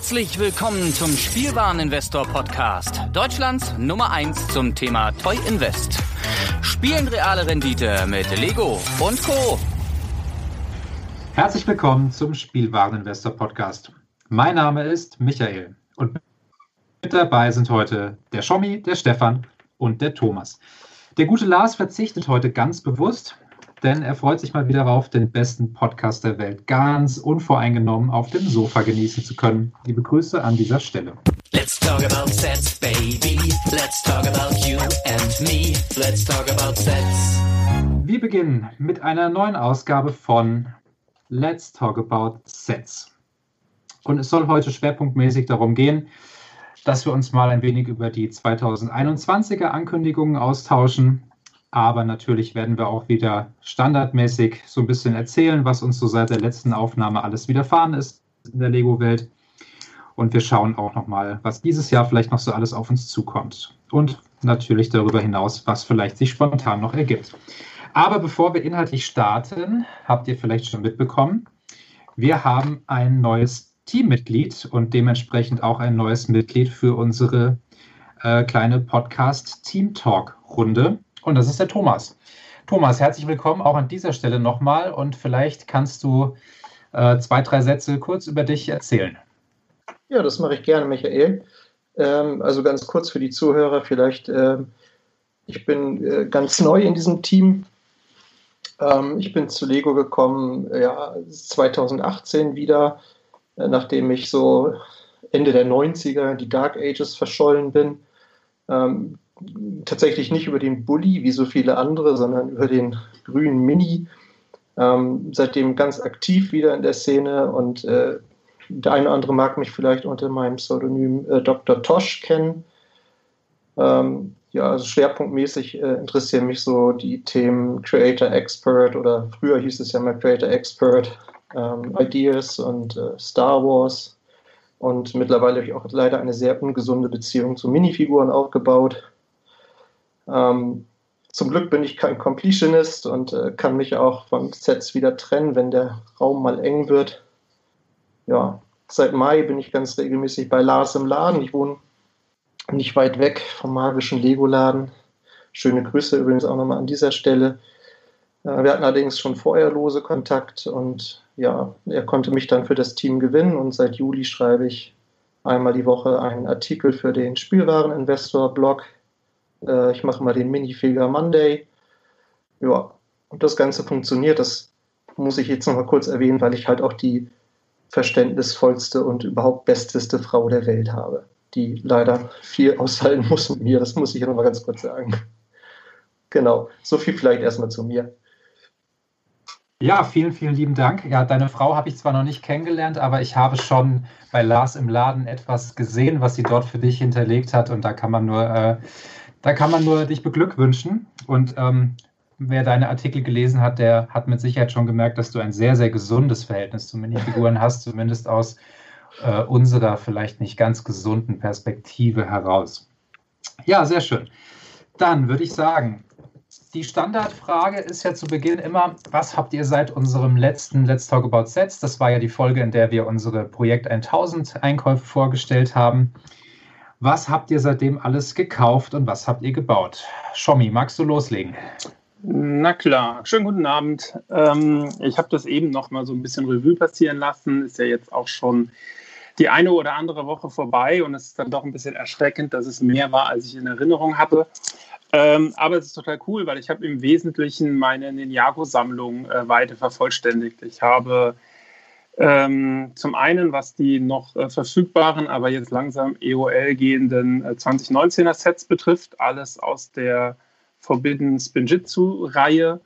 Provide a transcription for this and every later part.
Herzlich willkommen zum Spielwareninvestor Podcast, Deutschlands Nummer 1 zum Thema Toy Invest. Spielen reale Rendite mit Lego und Co. Herzlich willkommen zum Spielwareninvestor Podcast. Mein Name ist Michael und mit dabei sind heute der Schommi, der Stefan und der Thomas. Der gute Lars verzichtet heute ganz bewusst, denn er freut sich mal wieder darauf, den besten Podcast der Welt ganz unvoreingenommen auf dem Sofa genießen zu können. Liebe Grüße an dieser Stelle. Let's talk about sets, baby. Let's talk about you and me. Let's talk about sets. Wir beginnen mit einer neuen Ausgabe von Let's Talk About Sets. Und es soll heute schwerpunktmäßig darum gehen, dass wir uns mal ein wenig über die 2021er Ankündigungen austauschen, aber natürlich werden wir auch wieder standardmäßig so ein bisschen erzählen, was uns so seit der letzten Aufnahme alles widerfahren ist in der Lego-Welt. Und wir schauen auch nochmal, was dieses Jahr vielleicht noch so alles auf uns zukommt. Und natürlich darüber hinaus, was vielleicht sich spontan noch ergibt. Aber bevor wir inhaltlich starten, habt ihr vielleicht schon mitbekommen, wir haben ein neues Teammitglied und dementsprechend auch ein neues Mitglied für unsere äh, kleine Podcast Team Talk Runde. Und das ist der Thomas. Thomas, herzlich willkommen auch an dieser Stelle nochmal und vielleicht kannst du äh, zwei, drei Sätze kurz über dich erzählen. Ja, das mache ich gerne, Michael. Ähm, also ganz kurz für die Zuhörer vielleicht. Ähm, ich bin äh, ganz neu in diesem Team. Ähm, ich bin zu Lego gekommen, ja, 2018 wieder, äh, nachdem ich so Ende der 90er die Dark Ages verschollen bin. Ähm, tatsächlich nicht über den Bully wie so viele andere, sondern über den grünen Mini. Ähm, seitdem ganz aktiv wieder in der Szene und äh, der eine oder andere mag mich vielleicht unter meinem Pseudonym äh, Dr. Tosh kennen. Ähm, ja, also schwerpunktmäßig äh, interessieren mich so die Themen Creator Expert oder früher hieß es ja mal Creator Expert, ähm, Ideas und äh, Star Wars. Und mittlerweile habe ich auch leider eine sehr ungesunde Beziehung zu Minifiguren aufgebaut. Ähm, zum Glück bin ich kein Completionist und äh, kann mich auch von Sets wieder trennen, wenn der Raum mal eng wird. Ja, seit Mai bin ich ganz regelmäßig bei Lars im Laden. Ich wohne nicht weit weg vom magischen Lego-Laden. Schöne Grüße übrigens auch nochmal an dieser Stelle. Äh, wir hatten allerdings schon vorher lose Kontakt und ja, er konnte mich dann für das Team gewinnen und seit Juli schreibe ich einmal die Woche einen Artikel für den Spielwareninvestor-Blog äh, ich mache mal den Minifigure Monday. Ja, und das Ganze funktioniert. Das muss ich jetzt noch mal kurz erwähnen, weil ich halt auch die verständnisvollste und überhaupt besteste Frau der Welt habe, die leider viel aushalten muss mit mir. Das muss ich noch mal ganz kurz sagen. Genau, so viel vielleicht erstmal zu mir. Ja, vielen, vielen lieben Dank. Ja, deine Frau habe ich zwar noch nicht kennengelernt, aber ich habe schon bei Lars im Laden etwas gesehen, was sie dort für dich hinterlegt hat. Und da kann man nur äh, da kann man nur dich beglückwünschen. Und ähm, wer deine Artikel gelesen hat, der hat mit Sicherheit schon gemerkt, dass du ein sehr, sehr gesundes Verhältnis zu Minifiguren hast, zumindest aus äh, unserer vielleicht nicht ganz gesunden Perspektive heraus. Ja, sehr schön. Dann würde ich sagen, die Standardfrage ist ja zu Beginn immer, was habt ihr seit unserem letzten Let's Talk About Sets? Das war ja die Folge, in der wir unsere Projekt 1000 Einkäufe vorgestellt haben. Was habt ihr seitdem alles gekauft und was habt ihr gebaut? Schommi, magst du loslegen? Na klar, schönen guten Abend. Ähm, ich habe das eben noch mal so ein bisschen Revue passieren lassen. Ist ja jetzt auch schon die eine oder andere Woche vorbei und es ist dann doch ein bisschen erschreckend, dass es mehr war, als ich in Erinnerung hatte. Ähm, aber es ist total cool, weil ich habe im Wesentlichen meine Ninjago-Sammlung äh, weiter vervollständigt. Ich habe ähm, zum einen, was die noch äh, verfügbaren, aber jetzt langsam EOL gehenden äh, 2019er Sets betrifft, alles aus der Forbidden Spinjitzu-Reihe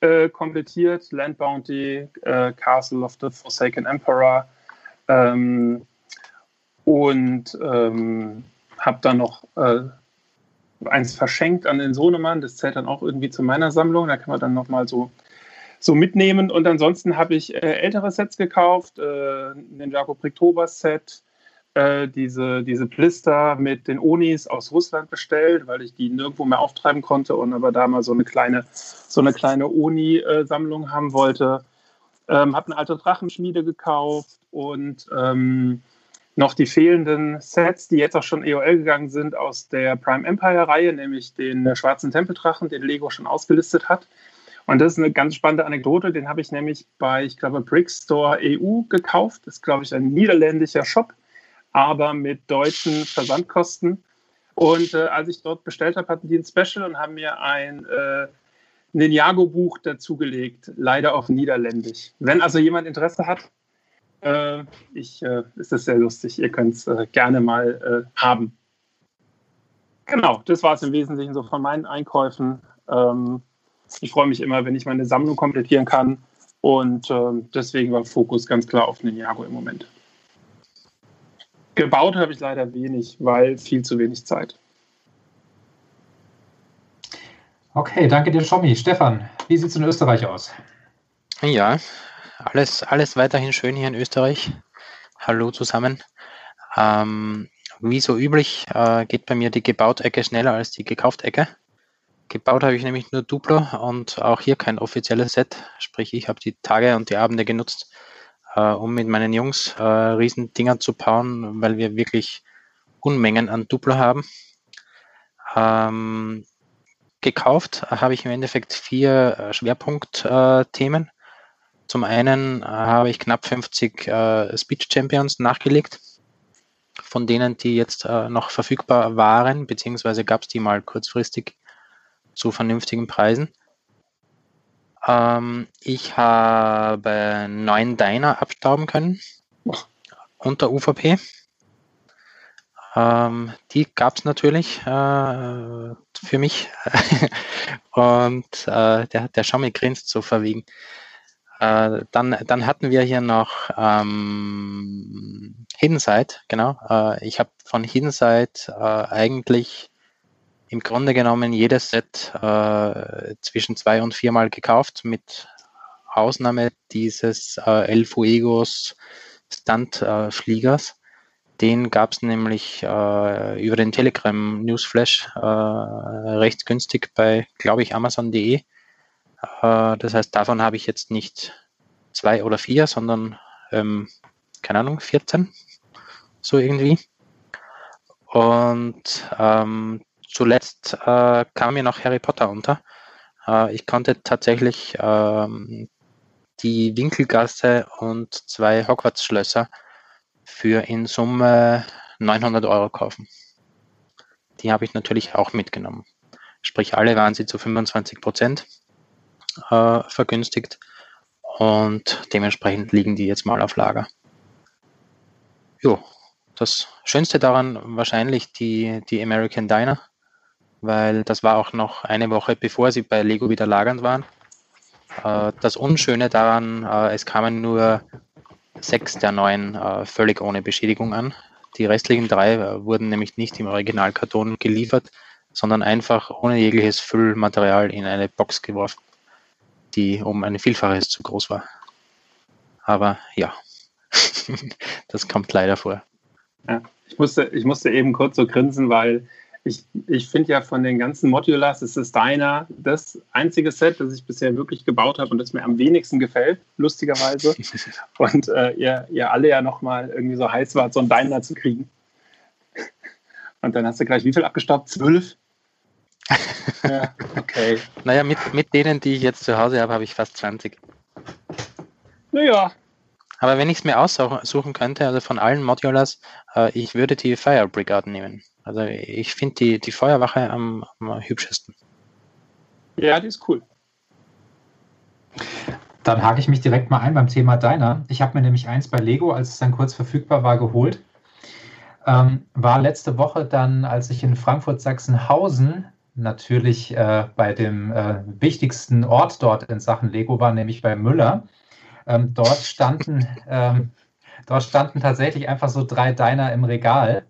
äh, komplettiert. Land Bounty, äh, Castle of the Forsaken Emperor ähm, und ähm, habe dann noch äh, eins verschenkt an den Sohnemann. Das zählt dann auch irgendwie zu meiner Sammlung. Da kann man dann nochmal so so mitnehmen. Und ansonsten habe ich äh, ältere Sets gekauft, äh, Ninjago Priktobas Set, äh, diese, diese Blister mit den Onis aus Russland bestellt, weil ich die nirgendwo mehr auftreiben konnte und aber da mal so eine kleine, so eine kleine Oni-Sammlung haben wollte. Ähm, habe eine alte Drachenschmiede gekauft und ähm, noch die fehlenden Sets, die jetzt auch schon EOL gegangen sind aus der Prime Empire Reihe, nämlich den schwarzen Tempeldrachen, den Lego schon ausgelistet hat. Und das ist eine ganz spannende Anekdote, den habe ich nämlich bei, ich glaube, Brickstore EU gekauft. Das ist, glaube ich, ein niederländischer Shop, aber mit deutschen Versandkosten. Und äh, als ich dort bestellt habe, hatten die ein Special und haben mir ein äh, Ninjago-Buch dazugelegt, leider auf Niederländisch. Wenn also jemand Interesse hat, äh, ich, äh, ist es sehr lustig. Ihr könnt es äh, gerne mal äh, haben. Genau, das war es im Wesentlichen so von meinen Einkäufen. Ähm, ich freue mich immer, wenn ich meine Sammlung komplettieren kann. Und ähm, deswegen war Fokus ganz klar auf Ninjago im Moment. Gebaut habe ich leider wenig, weil viel zu wenig Zeit. Okay, danke dir, Schommi. Stefan, wie sieht es in Österreich aus? Ja, alles, alles weiterhin schön hier in Österreich. Hallo zusammen. Ähm, wie so üblich äh, geht bei mir die Gebaut-Ecke schneller als die Gekauft-Ecke. Gebaut habe ich nämlich nur Duplo und auch hier kein offizielles Set. Sprich, ich habe die Tage und die Abende genutzt, äh, um mit meinen Jungs äh, Riesendinger zu bauen, weil wir wirklich Unmengen an Duplo haben. Ähm, gekauft habe ich im Endeffekt vier äh, Schwerpunktthemen. Zum einen äh, habe ich knapp 50 äh, Speech Champions nachgelegt, von denen die jetzt noch verfügbar waren, beziehungsweise gab es die mal kurzfristig zu vernünftigen Preisen. Ähm, ich habe neun Diner abstauben können unter UVP. Ähm, die gab es natürlich äh, für mich. und äh, der, der Xiaomi grinst so verwiegen. Äh, dann, dann hatten wir hier noch ähm, Hidden Side, genau. Äh, ich habe von Hidden Side äh, eigentlich im Grunde genommen jedes Set äh, zwischen zwei und viermal gekauft, mit Ausnahme dieses äh, El Fuegos Stunt-Fliegers. Den gab es nämlich äh, über den Telegram Newsflash äh, recht günstig bei, glaube ich, Amazon.de. Äh, das heißt, davon habe ich jetzt nicht zwei oder vier, sondern, ähm, keine Ahnung, 14. So irgendwie. Und ähm, zuletzt äh, kam mir noch Harry Potter unter. Äh, ich konnte tatsächlich ähm, die Winkelgasse und zwei Hogwarts-Schlösser für in Summe 900 Euro kaufen. Die habe ich natürlich auch mitgenommen. Sprich, alle waren sie zu 25 Prozent äh, vergünstigt und dementsprechend liegen die jetzt mal auf Lager. Jo, das Schönste daran wahrscheinlich die, die American Diner, weil das war auch noch eine Woche bevor sie bei Lego wieder lagernd waren. Äh, das Unschöne daran, äh, es kamen nur sechs der neun äh, völlig ohne Beschädigung an. Die restlichen drei wurden nämlich nicht im Originalkarton geliefert, sondern einfach ohne jegliches Füllmaterial in eine Box geworfen, die um ein Vielfaches zu groß war. Aber ja, das kommt leider vor. Ja, ich, musste, ich musste eben kurz so grinsen, weil ich, ich finde ja von den ganzen Modulars ist es deiner das einzige Set, das ich bisher wirklich gebaut habe und das mir am wenigsten gefällt, lustigerweise. Und äh, ihr, ihr alle ja nochmal irgendwie so heiß wart, so ein Deiner zu kriegen. Und dann hast du gleich wie viel abgestaubt? Zwölf? ja, okay. Naja, mit, mit denen, die ich jetzt zu Hause habe, habe ich fast 20. Naja. Aber wenn ich es mir aussuchen könnte, also von allen Modulars, äh, ich würde die Fire Brigade nehmen. Also ich finde die, die Feuerwache am, am hübschesten. Ja, die ist cool. Dann hake ich mich direkt mal ein beim Thema Deiner. Ich habe mir nämlich eins bei Lego, als es dann kurz verfügbar war, geholt. Ähm, war letzte Woche dann, als ich in Frankfurt-Sachsenhausen natürlich äh, bei dem äh, wichtigsten Ort dort in Sachen Lego war, nämlich bei Müller. Ähm, dort standen, ähm, dort standen tatsächlich einfach so drei Diner im Regal.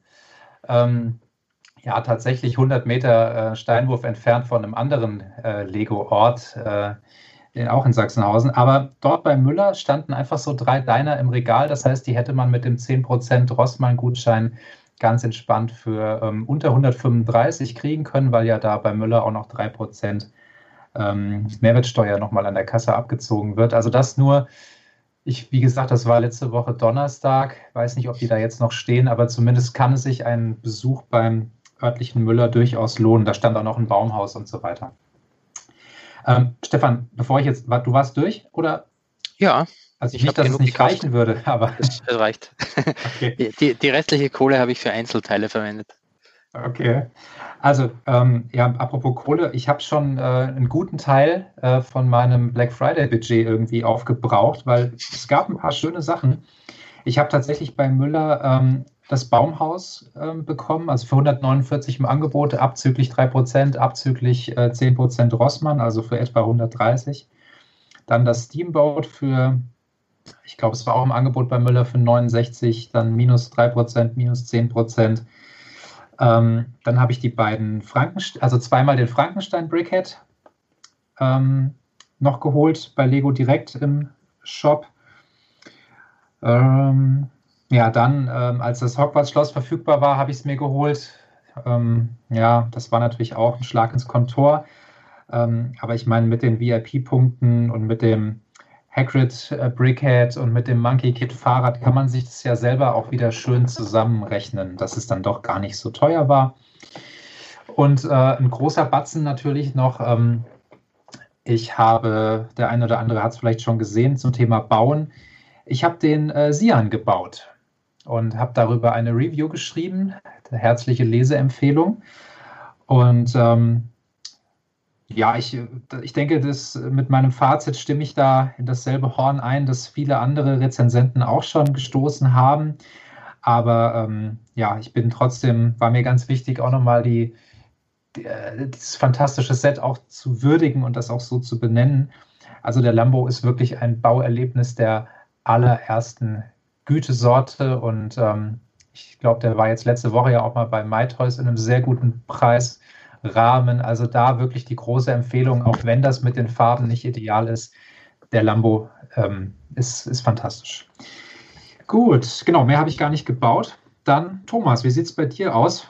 Ähm, ja tatsächlich 100 Meter äh, Steinwurf entfernt von einem anderen äh, Lego-Ort, äh, auch in Sachsenhausen. Aber dort bei Müller standen einfach so drei Diner im Regal. Das heißt, die hätte man mit dem 10% Rossmann-Gutschein ganz entspannt für ähm, unter 135 kriegen können, weil ja da bei Müller auch noch 3% ähm, Mehrwertsteuer nochmal an der Kasse abgezogen wird. Also das nur ich, wie gesagt, das war letzte Woche Donnerstag. Weiß nicht, ob die da jetzt noch stehen, aber zumindest kann sich ein Besuch beim örtlichen Müller durchaus lohnen. Da stand auch noch ein Baumhaus und so weiter. Ähm, Stefan, bevor ich jetzt, du warst durch oder? Ja. Also ich nicht, dass es nicht gekauft. reichen würde, aber. Es reicht. Okay. Die, die restliche Kohle habe ich für Einzelteile verwendet. Okay. Also, ähm, ja, apropos Kohle, ich habe schon äh, einen guten Teil äh, von meinem Black Friday-Budget irgendwie aufgebraucht, weil es gab ein paar schöne Sachen. Ich habe tatsächlich bei Müller ähm, das Baumhaus ähm, bekommen, also für 149 im Angebot, abzüglich 3%, abzüglich äh, 10% Rossmann, also für etwa 130. Dann das Steamboat für, ich glaube, es war auch im Angebot bei Müller für 69, dann minus 3%, minus 10%. Ähm, dann habe ich die beiden Frankenstein, also zweimal den Frankenstein Brickhead ähm, noch geholt bei Lego direkt im Shop. Ähm, ja, dann, ähm, als das Hogwarts-Schloss verfügbar war, habe ich es mir geholt. Ähm, ja, das war natürlich auch ein Schlag ins Kontor. Ähm, aber ich meine, mit den VIP-Punkten und mit dem Hagrid äh, Brickhead und mit dem Monkey Kid Fahrrad kann man sich das ja selber auch wieder schön zusammenrechnen, dass es dann doch gar nicht so teuer war. Und äh, ein großer Batzen natürlich noch. Ähm, ich habe, der eine oder andere hat es vielleicht schon gesehen, zum Thema Bauen. Ich habe den äh, Sian gebaut und habe darüber eine Review geschrieben, herzliche Leseempfehlung. Und ähm, ja, ich, ich denke, dass mit meinem Fazit stimme ich da in dasselbe Horn ein, das viele andere Rezensenten auch schon gestoßen haben. Aber ähm, ja, ich bin trotzdem, war mir ganz wichtig, auch nochmal die, die, äh, dieses fantastische Set auch zu würdigen und das auch so zu benennen. Also der Lambo ist wirklich ein Bauerlebnis der allerersten Gütesorte und ähm, ich glaube, der war jetzt letzte Woche ja auch mal bei MyToys in einem sehr guten Preis. Rahmen. Also da wirklich die große Empfehlung, auch wenn das mit den Farben nicht ideal ist. Der Lambo ähm, ist, ist fantastisch. Gut, genau, mehr habe ich gar nicht gebaut. Dann, Thomas, wie sieht es bei dir aus?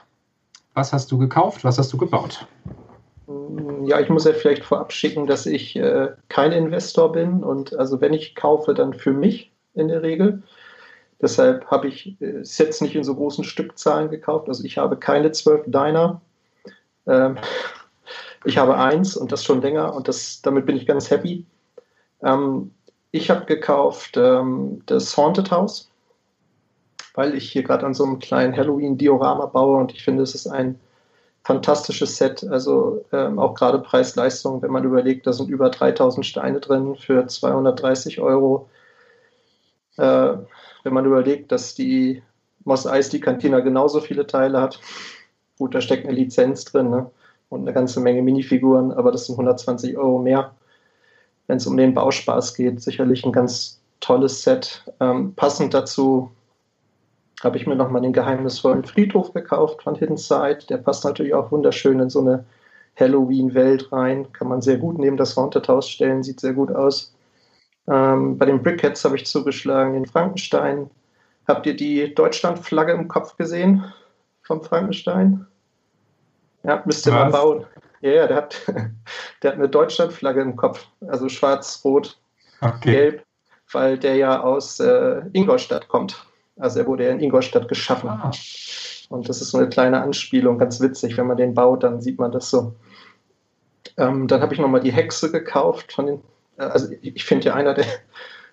Was hast du gekauft? Was hast du gebaut? Ja, ich muss ja vielleicht vorab schicken, dass ich äh, kein Investor bin und also wenn ich kaufe, dann für mich in der Regel. Deshalb habe ich äh, Sets nicht in so großen Stückzahlen gekauft. Also ich habe keine zwölf Diner, ähm, ich habe eins und das schon länger und das, damit bin ich ganz happy. Ähm, ich habe gekauft ähm, das Haunted House, weil ich hier gerade an so einem kleinen Halloween-Diorama baue und ich finde, es ist ein fantastisches Set. Also ähm, auch gerade Preis-Leistung, wenn man überlegt, da sind über 3000 Steine drin für 230 Euro. Äh, wenn man überlegt, dass die Moss Eisley Cantina genauso viele Teile hat, Gut, da steckt eine Lizenz drin ne? und eine ganze Menge Minifiguren, aber das sind 120 Euro mehr. Wenn es um den Bauspaß geht, sicherlich ein ganz tolles Set. Ähm, passend dazu habe ich mir nochmal den geheimnisvollen Friedhof gekauft von Hidden Side. Der passt natürlich auch wunderschön in so eine Halloween-Welt rein. Kann man sehr gut neben das Haunted House stellen, sieht sehr gut aus. Ähm, bei den Brickheads habe ich zugeschlagen den Frankenstein. Habt ihr die Deutschlandflagge im Kopf gesehen? Vom Frankenstein. Ja, müsst ihr mal bauen. Ja, yeah, der hat, der hat eine Deutschlandflagge im Kopf, also schwarz, rot, okay. gelb, weil der ja aus äh, Ingolstadt kommt. Also er wurde ja in Ingolstadt geschaffen. Ah. Und das ist so eine kleine Anspielung, ganz witzig. Wenn man den baut, dann sieht man das so. Ähm, dann habe ich nochmal die Hexe gekauft von den, äh, also ich, ich finde ja einer der,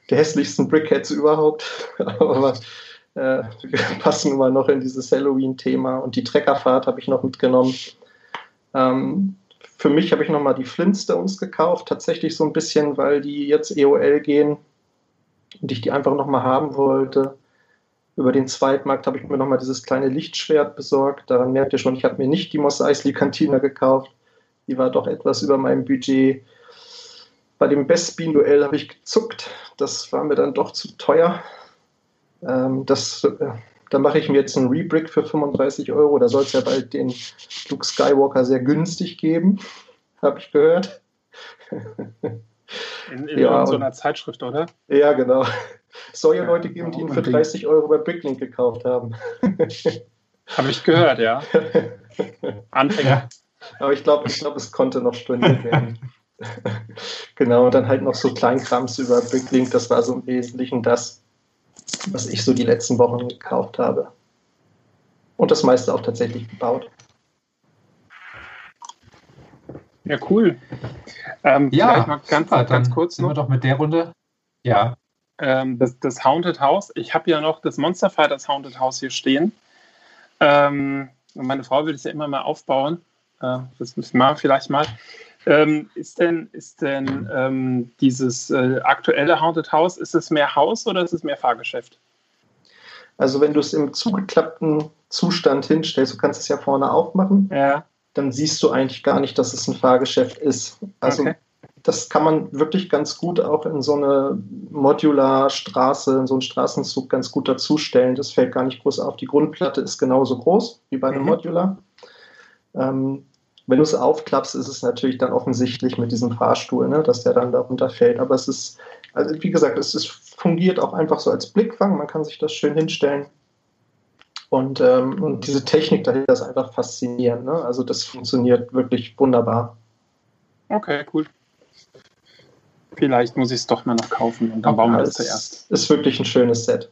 der hässlichsten Brickheads überhaupt. Aber äh, passen immer noch in dieses Halloween-Thema und die Treckerfahrt habe ich noch mitgenommen. Ähm, für mich habe ich nochmal die Flintstones gekauft, tatsächlich so ein bisschen, weil die jetzt EOL gehen und ich die einfach nochmal haben wollte. Über den Zweitmarkt habe ich mir nochmal dieses kleine Lichtschwert besorgt. Daran merkt ihr schon, ich habe mir nicht die Moss Eisley Cantina gekauft. Die war doch etwas über meinem Budget. Bei dem Best Bean Duell habe ich gezuckt. Das war mir dann doch zu teuer. Ähm, das, äh, da mache ich mir jetzt einen Rebrick für 35 Euro. Da soll es ja bald den Luke Skywalker sehr günstig geben, habe ich gehört. In, in ja, so einer Zeitschrift, oder? Ja, genau. Es soll ja, Leute geben, die ihn für 30 Euro bei Bricklink gekauft haben. Habe ich gehört, ja. Anfänger. Aber ich glaube, ich glaub, es konnte noch storniert werden. genau, und dann halt noch so Kleinkrams über Bricklink. Das war so im Wesentlichen das, was ich so die letzten Wochen gekauft habe. Und das meiste auch tatsächlich gebaut. Ja, cool. Ähm, ja, mal ganz, super, ganz kurz sind noch. wir doch mit der Runde. Ja. Ähm, das, das Haunted House. Ich habe ja noch das Monster Fighters Haunted House hier stehen. Ähm, und meine Frau will es ja immer mal aufbauen. Äh, das müssen wir vielleicht mal. Ähm, ist denn, ist denn ähm, dieses äh, aktuelle Haunted House, ist es mehr Haus oder ist es mehr Fahrgeschäft? Also wenn du es im zugeklappten Zustand hinstellst, du kannst es ja vorne aufmachen, ja. dann siehst du eigentlich gar nicht, dass es ein Fahrgeschäft ist. Also okay. das kann man wirklich ganz gut auch in so eine Modularstraße, in so einen Straßenzug ganz gut dazustellen. Das fällt gar nicht groß auf. Die Grundplatte ist genauso groß wie bei einem mhm. Modular. Ähm, wenn du es aufklappst, ist es natürlich dann offensichtlich mit diesem Fahrstuhl, ne, dass der dann darunter fällt. Aber es ist, also wie gesagt, es ist, fungiert auch einfach so als Blickfang. Man kann sich das schön hinstellen. Und, ähm, und diese Technik dahinter ist einfach faszinierend. Ne? Also das funktioniert wirklich wunderbar. Okay, cool. Vielleicht muss ich es doch mal noch kaufen und dann bauen wir das zuerst. Ist wirklich ein schönes Set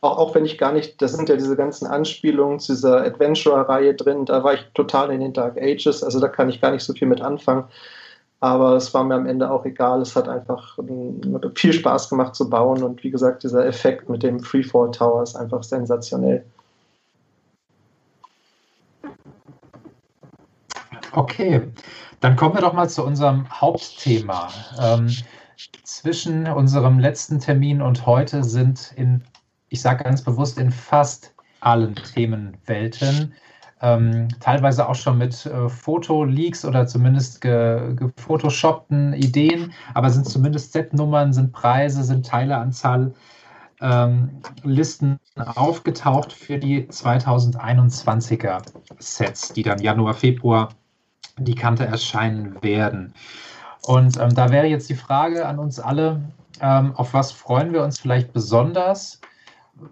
auch, auch wenn ich gar nicht, das sind ja diese ganzen Anspielungen zu dieser Adventure-Reihe drin, da war ich total in den Dark Ages, also da kann ich gar nicht so viel mit anfangen. Aber es war mir am Ende auch egal. Es hat einfach viel Spaß gemacht zu bauen. Und wie gesagt, dieser Effekt mit dem Freefall Tower ist einfach sensationell. Okay, dann kommen wir doch mal zu unserem Hauptthema. Ähm, zwischen unserem letzten Termin und heute sind in ich sage ganz bewusst in fast allen Themenwelten, ähm, teilweise auch schon mit äh, Fotoleaks oder zumindest gefotoshoppten Ideen, aber sind zumindest Set-Nummern, sind Preise, sind Teileanzahl, ähm, Listen aufgetaucht für die 2021er Sets, die dann Januar, Februar die Kante erscheinen werden. Und ähm, da wäre jetzt die Frage an uns alle, ähm, auf was freuen wir uns vielleicht besonders?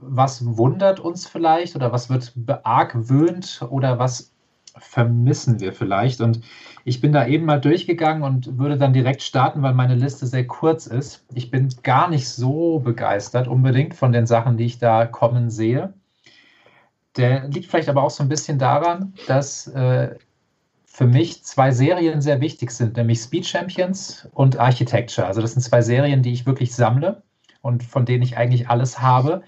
Was wundert uns vielleicht oder was wird beargwöhnt oder was vermissen wir vielleicht? Und ich bin da eben mal durchgegangen und würde dann direkt starten, weil meine Liste sehr kurz ist. Ich bin gar nicht so begeistert unbedingt von den Sachen, die ich da kommen sehe. Der liegt vielleicht aber auch so ein bisschen daran, dass äh, für mich zwei Serien sehr wichtig sind, nämlich Speed Champions und Architecture. Also das sind zwei Serien, die ich wirklich sammle und von denen ich eigentlich alles habe.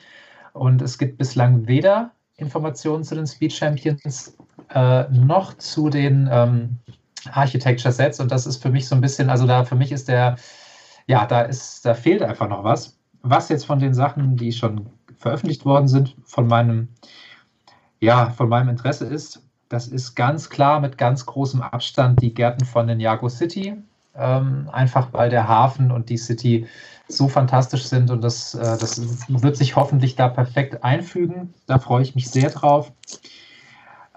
Und es gibt bislang weder Informationen zu den Speed Champions äh, noch zu den ähm, Architecture Sets. Und das ist für mich so ein bisschen, also da für mich ist der, ja, da ist, da fehlt einfach noch was. Was jetzt von den Sachen, die schon veröffentlicht worden sind, von meinem, ja, von meinem Interesse ist, das ist ganz klar mit ganz großem Abstand die Gärten von den Jago City. Ähm, einfach weil der Hafen und die City so fantastisch sind und das, äh, das wird sich hoffentlich da perfekt einfügen. Da freue ich mich sehr drauf.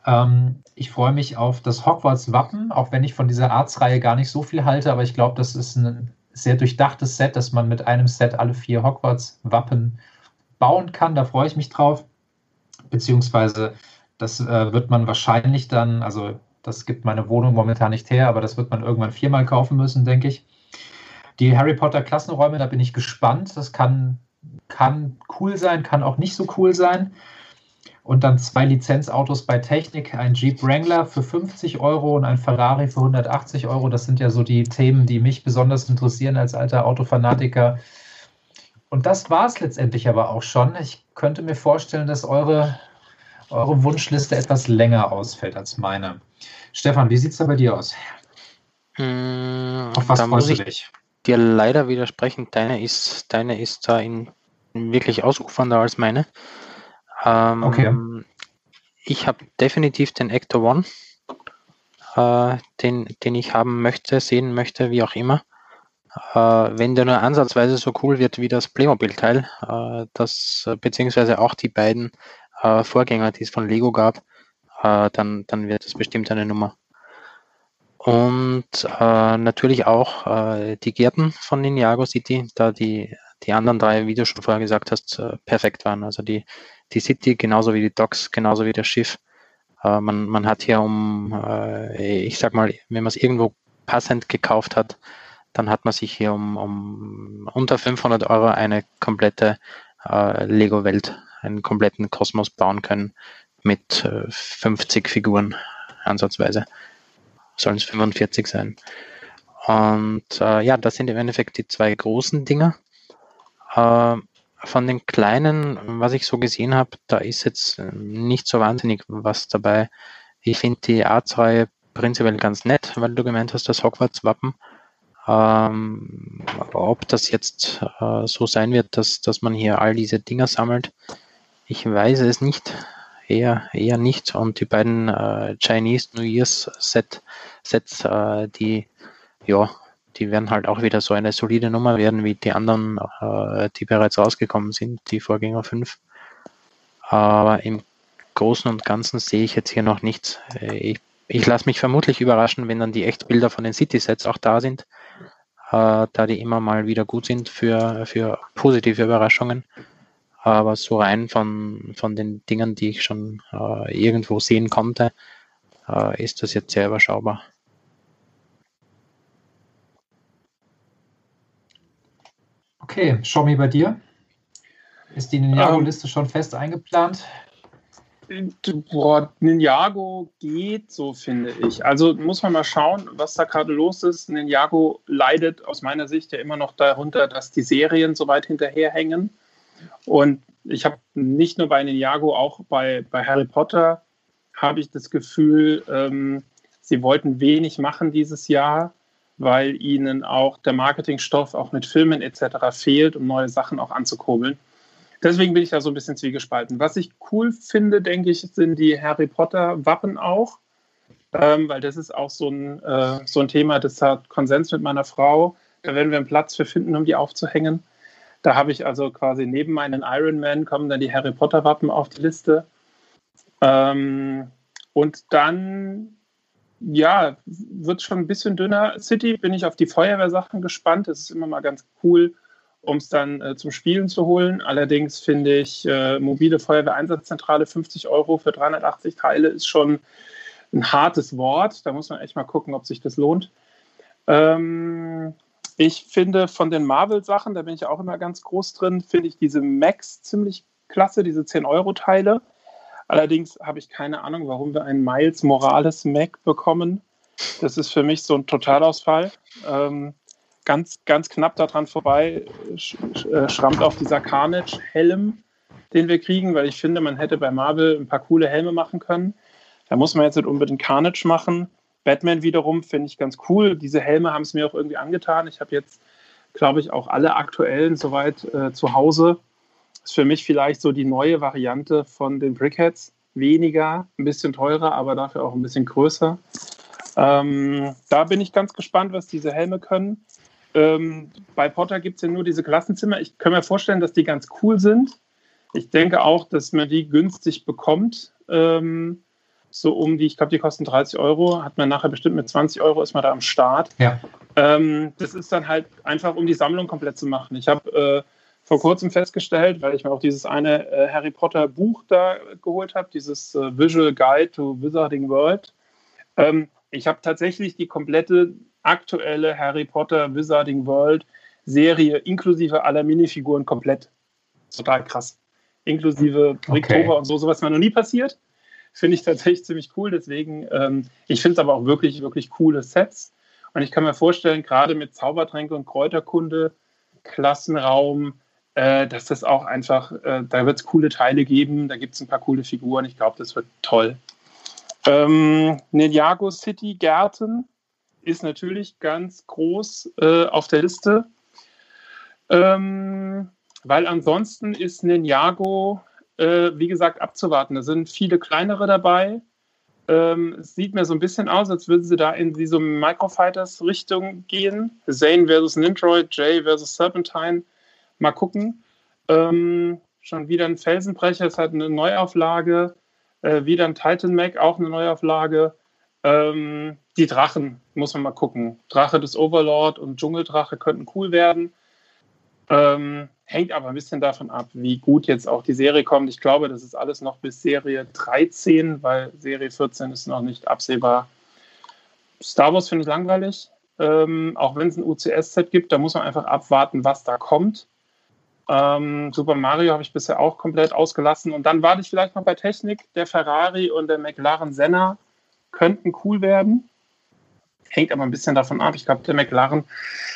Ähm, ich freue mich auf das Hogwarts-Wappen, auch wenn ich von dieser Arztreihe gar nicht so viel halte, aber ich glaube, das ist ein sehr durchdachtes Set, dass man mit einem Set alle vier Hogwarts-Wappen bauen kann. Da freue ich mich drauf. Beziehungsweise, das äh, wird man wahrscheinlich dann, also das gibt meine Wohnung momentan nicht her, aber das wird man irgendwann viermal kaufen müssen, denke ich. Die Harry Potter Klassenräume, da bin ich gespannt. Das kann, kann cool sein, kann auch nicht so cool sein. Und dann zwei Lizenzautos bei Technik, ein Jeep Wrangler für 50 Euro und ein Ferrari für 180 Euro. Das sind ja so die Themen, die mich besonders interessieren als alter Autofanatiker. Und das war es letztendlich aber auch schon. Ich könnte mir vorstellen, dass eure, eure Wunschliste etwas länger ausfällt als meine. Stefan, wie sieht es da bei dir aus? Hm, Auf was freust du dich? Dir leider widersprechen. Deine ist, deine ist da in, wirklich ausufernder als meine. Ähm, okay. Ich habe definitiv den Ecto One, äh, den, den ich haben möchte, sehen möchte, wie auch immer. Äh, wenn der nur ansatzweise so cool wird wie das Playmobil-Teil, äh, das beziehungsweise auch die beiden äh, Vorgänger, die es von Lego gab, äh, dann, dann wird das bestimmt eine Nummer. Und äh, natürlich auch äh, die Gärten von Ninjago City, da die, die anderen drei, wie du schon vorher gesagt hast, äh, perfekt waren. Also die, die City genauso wie die Docks, genauso wie das Schiff. Äh, man, man hat hier um, äh, ich sag mal, wenn man es irgendwo passend gekauft hat, dann hat man sich hier um, um unter 500 Euro eine komplette äh, Lego-Welt, einen kompletten Kosmos bauen können mit äh, 50 Figuren ansatzweise. Sollen es 45 sein. Und äh, ja, das sind im Endeffekt die zwei großen Dinge. Äh, von den kleinen, was ich so gesehen habe, da ist jetzt nicht so wahnsinnig was dabei. Ich finde die Arztreihe prinzipiell ganz nett, weil du gemeint hast, das Hogwarts-Wappen. Ähm, ob das jetzt äh, so sein wird, dass, dass man hier all diese Dinger sammelt, ich weiß es nicht. Eher, eher nicht. Und die beiden äh, Chinese New Year's Set, Sets, äh, die, ja, die werden halt auch wieder so eine solide Nummer werden wie die anderen, äh, die bereits rausgekommen sind, die Vorgänger 5. Aber im Großen und Ganzen sehe ich jetzt hier noch nichts. Äh, ich, ich lasse mich vermutlich überraschen, wenn dann die Echtbilder von den City-Sets auch da sind, äh, da die immer mal wieder gut sind für, für positive Überraschungen. Aber so rein von, von den Dingen, die ich schon äh, irgendwo sehen konnte, äh, ist das jetzt sehr überschaubar. Okay, Shomi bei dir. Ist die Ninjago-Liste schon fest eingeplant? Boah, Ninjago geht so, finde ich. Also muss man mal schauen, was da gerade los ist. Ninjago leidet aus meiner Sicht ja immer noch darunter, dass die Serien so weit hinterherhängen. Und ich habe nicht nur bei Ninjago, auch bei, bei Harry Potter habe ich das Gefühl, ähm, sie wollten wenig machen dieses Jahr, weil ihnen auch der Marketingstoff auch mit Filmen etc. fehlt, um neue Sachen auch anzukurbeln. Deswegen bin ich da so ein bisschen zwiegespalten. Was ich cool finde, denke ich, sind die Harry Potter Wappen auch, ähm, weil das ist auch so ein, äh, so ein Thema, das hat Konsens mit meiner Frau. Da werden wir einen Platz für finden, um die aufzuhängen. Da habe ich also quasi neben meinen Iron Man kommen dann die Harry Potter Wappen auf die Liste. Ähm, und dann, ja, wird es schon ein bisschen dünner. City bin ich auf die Feuerwehrsachen gespannt. Das ist immer mal ganz cool, um es dann äh, zum Spielen zu holen. Allerdings finde ich äh, mobile Feuerwehreinsatzzentrale 50 Euro für 380 Teile ist schon ein hartes Wort. Da muss man echt mal gucken, ob sich das lohnt. Ähm, ich finde von den Marvel-Sachen, da bin ich auch immer ganz groß drin, finde ich diese Max ziemlich klasse, diese 10-Euro-Teile. Allerdings habe ich keine Ahnung, warum wir einen Miles Morales Mac bekommen. Das ist für mich so ein Totalausfall. Ähm, ganz, ganz knapp daran vorbei sch äh, schrammt auch dieser Carnage-Helm, den wir kriegen, weil ich finde, man hätte bei Marvel ein paar coole Helme machen können. Da muss man jetzt nicht unbedingt Carnage machen. Batman wiederum finde ich ganz cool. Diese Helme haben es mir auch irgendwie angetan. Ich habe jetzt, glaube ich, auch alle aktuellen soweit äh, zu Hause. Ist für mich vielleicht so die neue Variante von den Brickheads. Weniger, ein bisschen teurer, aber dafür auch ein bisschen größer. Ähm, da bin ich ganz gespannt, was diese Helme können. Ähm, bei Potter gibt es ja nur diese Klassenzimmer. Ich kann mir vorstellen, dass die ganz cool sind. Ich denke auch, dass man die günstig bekommt. Ähm, so um die, ich glaube, die kosten 30 Euro. Hat man nachher bestimmt mit 20 Euro ist man da am Start. Ja. Ähm, das ist dann halt einfach, um die Sammlung komplett zu machen. Ich habe äh, vor kurzem festgestellt, weil ich mir auch dieses eine äh, Harry Potter Buch da geholt habe, dieses äh, Visual Guide to Wizarding World. Ähm, ich habe tatsächlich die komplette aktuelle Harry Potter Wizarding World Serie inklusive aller Minifiguren komplett. Total krass. Inklusive Bricktober okay. und so, sowas mir noch nie passiert. Finde ich tatsächlich ziemlich cool. Deswegen, ähm, ich finde es aber auch wirklich, wirklich coole Sets. Und ich kann mir vorstellen, gerade mit Zaubertränke und Kräuterkunde, Klassenraum, äh, dass das auch einfach, äh, da wird es coole Teile geben, da gibt es ein paar coole Figuren. Ich glaube, das wird toll. Ähm, Ninjago City Gärten ist natürlich ganz groß äh, auf der Liste, ähm, weil ansonsten ist Ninjago, äh, wie gesagt, abzuwarten. Da sind viele kleinere dabei. Ähm, es sieht mir so ein bisschen aus, als würden sie da in diese Microfighters-Richtung gehen. Zane versus Nintroid, Jay versus Serpentine. Mal gucken. Ähm, schon wieder ein Felsenbrecher, es hat eine Neuauflage. Äh, wieder ein Titan Mac, auch eine Neuauflage. Ähm, die Drachen, muss man mal gucken. Drache des Overlord und Dschungeldrache könnten cool werden. Ähm, hängt aber ein bisschen davon ab, wie gut jetzt auch die Serie kommt. Ich glaube, das ist alles noch bis Serie 13, weil Serie 14 ist noch nicht absehbar. Star Wars finde ich langweilig. Ähm, auch wenn es ein UCS-Set gibt, da muss man einfach abwarten, was da kommt. Ähm, Super Mario habe ich bisher auch komplett ausgelassen. Und dann warte ich vielleicht noch bei Technik. Der Ferrari und der McLaren Senna könnten cool werden. Hängt aber ein bisschen davon ab. Ich glaube, der McLaren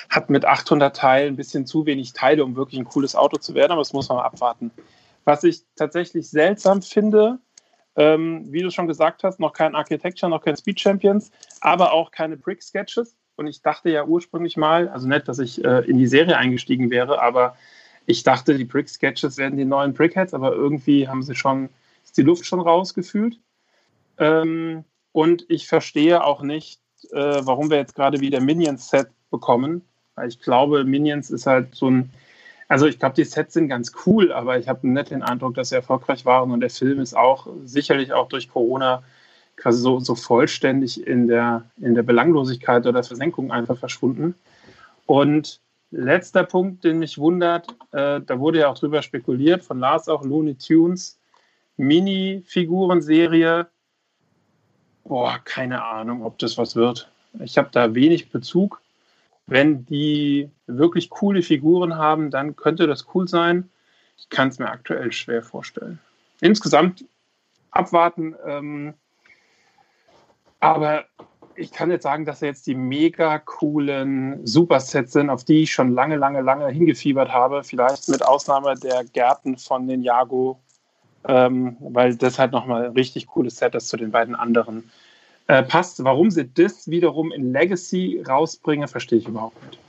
hat mit 800 Teilen ein bisschen zu wenig Teile, um wirklich ein cooles Auto zu werden. Aber das muss man abwarten. Was ich tatsächlich seltsam finde, ähm, wie du schon gesagt hast, noch kein Architecture, noch kein Speed Champions, aber auch keine Brick Sketches. Und ich dachte ja ursprünglich mal, also nicht, dass ich äh, in die Serie eingestiegen wäre, aber ich dachte, die Brick Sketches werden die neuen Brickheads, aber irgendwie haben sie schon, ist die Luft schon rausgefühlt. Ähm, und ich verstehe auch nicht, äh, warum wir jetzt gerade wieder Minions-Set bekommen. Weil ich glaube, Minions ist halt so ein, also ich glaube, die Sets sind ganz cool, aber ich habe nicht den Eindruck, dass sie erfolgreich waren und der Film ist auch sicherlich auch durch Corona quasi so, so vollständig in der, in der Belanglosigkeit oder Versenkung einfach verschwunden. Und letzter Punkt, den mich wundert, äh, da wurde ja auch drüber spekuliert, von Lars auch Looney Tunes, Mini-Figuren-Serie. Boah, keine Ahnung, ob das was wird. Ich habe da wenig Bezug. Wenn die wirklich coole Figuren haben, dann könnte das cool sein. Ich kann es mir aktuell schwer vorstellen. Insgesamt abwarten. Ähm, aber ich kann jetzt sagen, dass jetzt die mega coolen Supersets sind, auf die ich schon lange, lange, lange hingefiebert habe. Vielleicht mit Ausnahme der Gärten von den Jago, ähm, weil das halt nochmal ein richtig cooles Set ist zu den beiden anderen. Äh, passt. Warum sie das wiederum in Legacy rausbringen, verstehe ich überhaupt nicht.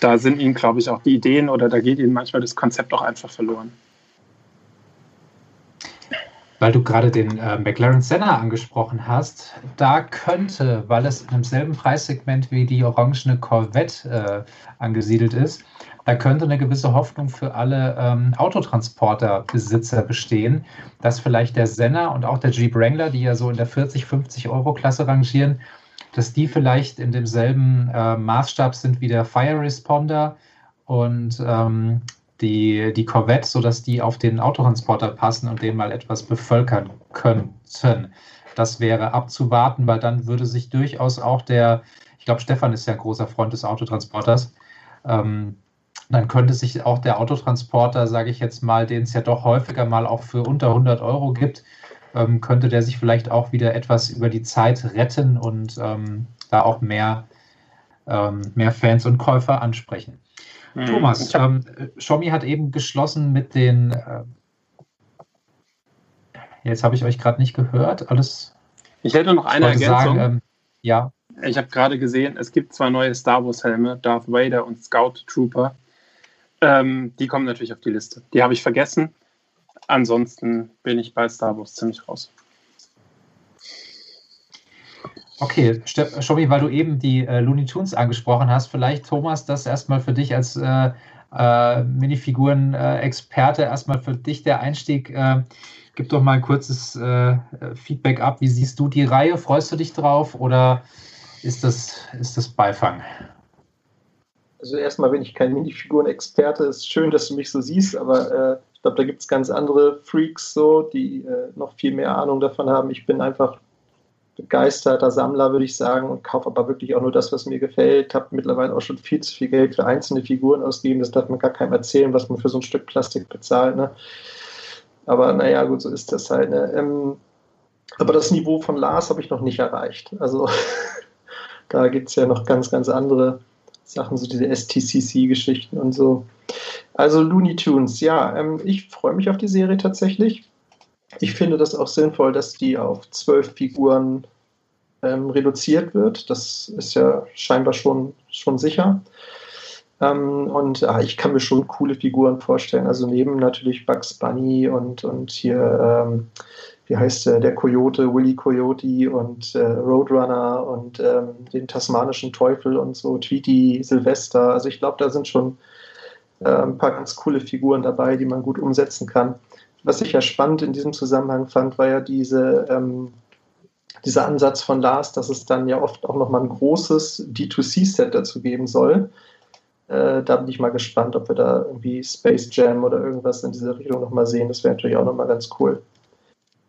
Da sind ihnen, glaube ich, auch die Ideen oder da geht ihnen manchmal das Konzept auch einfach verloren weil du gerade den äh, McLaren Senna angesprochen hast, da könnte, weil es in demselben Preissegment wie die orangene Corvette äh, angesiedelt ist, da könnte eine gewisse Hoffnung für alle ähm, Autotransporter-Besitzer bestehen, dass vielleicht der Senna und auch der Jeep Wrangler, die ja so in der 40, 50 Euro Klasse rangieren, dass die vielleicht in demselben äh, Maßstab sind wie der Fire Responder und ähm, die, die Corvette, sodass die auf den Autotransporter passen und den mal etwas bevölkern könnten. Das wäre abzuwarten, weil dann würde sich durchaus auch der, ich glaube, Stefan ist ja ein großer Freund des Autotransporters, ähm, dann könnte sich auch der Autotransporter, sage ich jetzt mal, den es ja doch häufiger mal auch für unter 100 Euro gibt, ähm, könnte der sich vielleicht auch wieder etwas über die Zeit retten und ähm, da auch mehr, ähm, mehr Fans und Käufer ansprechen. Hm. Thomas, ähm, Xiaomi hat eben geschlossen mit den. Äh, jetzt habe ich euch gerade nicht gehört. Alles. Ich hätte noch eine Ergänzung. Sagen, ähm, ja. Ich habe gerade gesehen, es gibt zwei neue Star Wars Helme, Darth Vader und Scout Trooper. Ähm, die kommen natürlich auf die Liste. Die habe ich vergessen. Ansonsten bin ich bei Star Wars ziemlich raus. Okay, Schobi, weil du eben die äh, Looney Tunes angesprochen hast, vielleicht Thomas, das erstmal für dich als äh, äh, Minifiguren-Experte, erstmal für dich der Einstieg. Äh, gib doch mal ein kurzes äh, Feedback ab. Wie siehst du die Reihe? Freust du dich drauf oder ist das, ist das Beifang? Also erstmal bin ich kein Minifiguren-Experte. Es ist schön, dass du mich so siehst, aber äh, ich glaube, da gibt es ganz andere Freaks so, die noch viel mehr Ahnung davon haben. Ich bin einfach begeisterter Sammler, würde ich sagen, und kaufe aber wirklich auch nur das, was mir gefällt. Habe mittlerweile auch schon viel zu viel Geld für einzelne Figuren ausgegeben. Das darf man gar keinem erzählen, was man für so ein Stück Plastik bezahlt. Ne? Aber naja, gut, so ist das halt. Ne? Ähm, aber das Niveau von Lars habe ich noch nicht erreicht. Also da gibt es ja noch ganz, ganz andere Sachen, so diese STCC-Geschichten und so. Also Looney Tunes, ja, ähm, ich freue mich auf die Serie tatsächlich. Ich finde das auch sinnvoll, dass die auf zwölf Figuren ähm, reduziert wird. Das ist ja scheinbar schon, schon sicher. Ähm, und ah, ich kann mir schon coole Figuren vorstellen. Also neben natürlich Bugs Bunny und, und hier, ähm, wie heißt der, der Coyote, Willy Coyote und äh, Roadrunner und ähm, den tasmanischen Teufel und so, Tweety, Silvester. Also ich glaube, da sind schon äh, ein paar ganz coole Figuren dabei, die man gut umsetzen kann was ich ja spannend in diesem Zusammenhang fand, war ja diese, ähm, dieser Ansatz von Lars, dass es dann ja oft auch nochmal ein großes D2C-Set dazu geben soll. Äh, da bin ich mal gespannt, ob wir da irgendwie Space Jam oder irgendwas in dieser Richtung nochmal sehen. Das wäre natürlich auch nochmal ganz cool.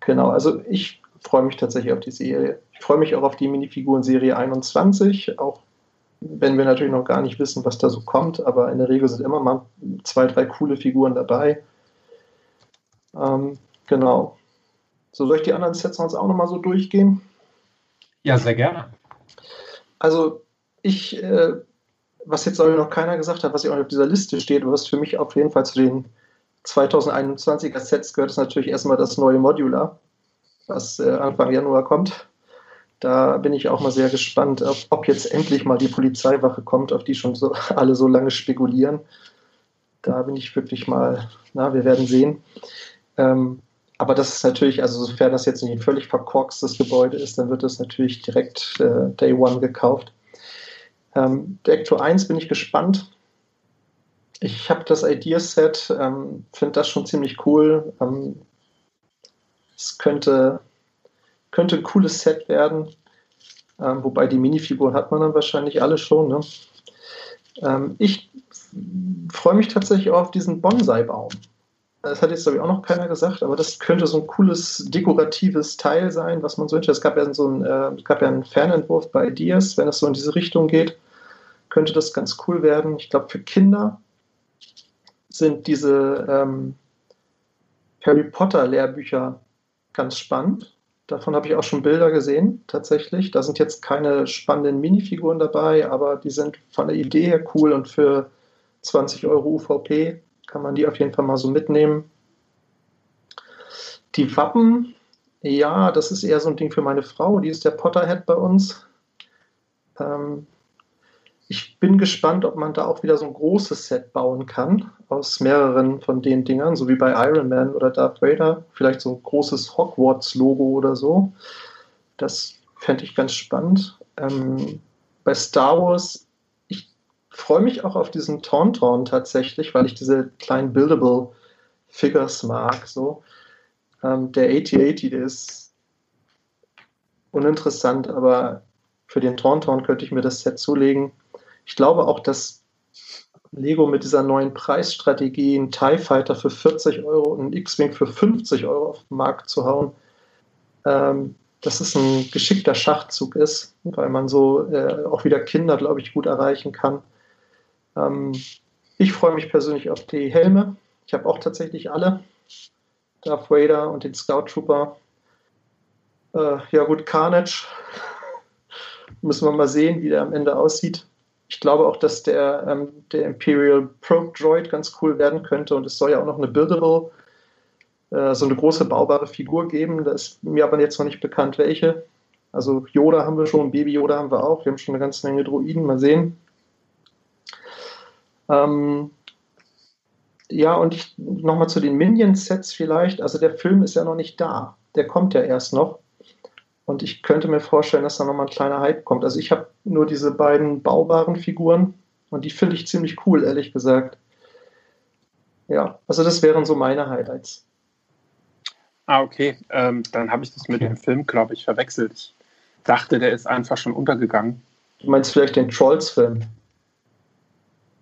Genau, also ich freue mich tatsächlich auf die Serie. Ich freue mich auch auf die Minifiguren-Serie 21, auch wenn wir natürlich noch gar nicht wissen, was da so kommt, aber in der Regel sind immer mal zwei, drei coole Figuren dabei. Ähm, genau. So, soll ich die anderen Sets sonst auch nochmal so durchgehen? Ja, sehr gerne. Also, ich, äh, was jetzt noch keiner gesagt hat, was auch auf dieser Liste steht, was für mich auf jeden Fall zu den 2021er Sets gehört, ist natürlich erstmal das neue Modular, was äh, Anfang Januar kommt. Da bin ich auch mal sehr gespannt, ob, ob, jetzt endlich mal die Polizeiwache kommt, auf die schon so, alle so lange spekulieren. Da bin ich wirklich mal, na, wir werden sehen. Ähm, aber das ist natürlich, also sofern das jetzt nicht ein völlig verkorkstes Gebäude ist, dann wird das natürlich direkt äh, Day One gekauft. Ähm, Ecto 1 bin ich gespannt. Ich habe das Ideaset, ähm, finde das schon ziemlich cool. Ähm, es könnte, könnte ein cooles Set werden, ähm, wobei die Minifiguren hat man dann wahrscheinlich alle schon. Ne? Ähm, ich freue mich tatsächlich auch auf diesen Bonsai-Baum. Das hat jetzt, glaube ich, auch noch keiner gesagt, aber das könnte so ein cooles dekoratives Teil sein, was man so wünscht. Es gab ja so ein, äh, es gab ja einen Fernentwurf bei Ideas, wenn es so in diese Richtung geht, könnte das ganz cool werden. Ich glaube, für Kinder sind diese ähm, Harry Potter Lehrbücher ganz spannend. Davon habe ich auch schon Bilder gesehen, tatsächlich. Da sind jetzt keine spannenden Minifiguren dabei, aber die sind von der Idee her cool und für 20 Euro UVP kann man die auf jeden Fall mal so mitnehmen. Die Wappen, ja, das ist eher so ein Ding für meine Frau, die ist der Potterhead bei uns. Ähm, ich bin gespannt, ob man da auch wieder so ein großes Set bauen kann aus mehreren von den Dingern, so wie bei Iron Man oder Darth Vader. Vielleicht so ein großes Hogwarts-Logo oder so. Das fände ich ganz spannend. Ähm, bei Star Wars freue mich auch auf diesen Tauntaun tatsächlich, weil ich diese kleinen Buildable Figures mag. So. Ähm, der 8080, der ist uninteressant, aber für den Tauntaun könnte ich mir das Set zulegen. Ich glaube auch, dass Lego mit dieser neuen Preisstrategie einen TIE Fighter für 40 Euro und einen X-Wing für 50 Euro auf den Markt zu hauen, ähm, dass es ein geschickter Schachzug ist, weil man so äh, auch wieder Kinder, glaube ich, gut erreichen kann. Ähm, ich freue mich persönlich auf die Helme. Ich habe auch tatsächlich alle. Darth Vader und den Scout Trooper. Äh, ja gut, Carnage. Müssen wir mal sehen, wie der am Ende aussieht. Ich glaube auch, dass der, ähm, der Imperial Probe Droid ganz cool werden könnte und es soll ja auch noch eine Buildable, äh, so eine große baubare Figur geben. Da ist mir aber jetzt noch nicht bekannt, welche. Also Yoda haben wir schon, Baby Yoda haben wir auch. Wir haben schon eine ganze Menge Droiden. Mal sehen. Ähm, ja, und nochmal zu den Minion-Sets vielleicht. Also der Film ist ja noch nicht da. Der kommt ja erst noch. Und ich könnte mir vorstellen, dass da nochmal ein kleiner Hype kommt. Also ich habe nur diese beiden baubaren Figuren und die finde ich ziemlich cool, ehrlich gesagt. Ja, also das wären so meine Highlights. Ah, okay. Ähm, dann habe ich das mit dem Film, glaube ich, verwechselt. Ich dachte, der ist einfach schon untergegangen. Du meinst vielleicht den Trolls-Film?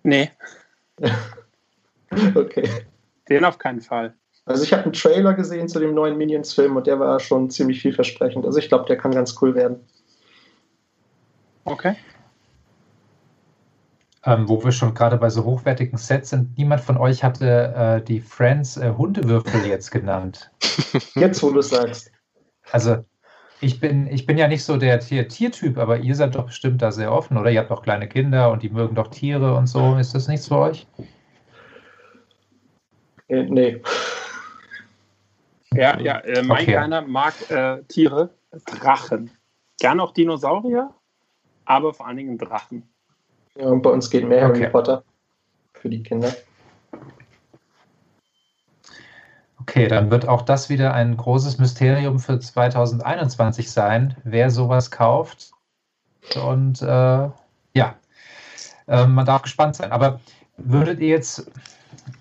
Nee. okay. Den auf keinen Fall. Also ich habe einen Trailer gesehen zu dem neuen Minions-Film und der war schon ziemlich vielversprechend. Also ich glaube, der kann ganz cool werden. Okay. Ähm, wo wir schon gerade bei so hochwertigen Sets sind, niemand von euch hatte äh, die Friends äh, Hundewürfel jetzt genannt. Jetzt, wo du sagst. Also ich bin, ich bin ja nicht so der Tier Tiertyp, aber ihr seid doch bestimmt da sehr offen, oder? Ihr habt doch kleine Kinder und die mögen doch Tiere und so. Ist das nichts für euch? Äh, nee. Ja, ja, äh, mein okay. Kleiner mag äh, Tiere, Drachen. Gerne auch Dinosaurier, aber vor allen Dingen Drachen. Ja, und bei uns geht mehr okay. Harry Potter für die Kinder. Okay, dann wird auch das wieder ein großes Mysterium für 2021 sein, wer sowas kauft. Und äh, ja, äh, man darf gespannt sein. Aber würdet ihr jetzt,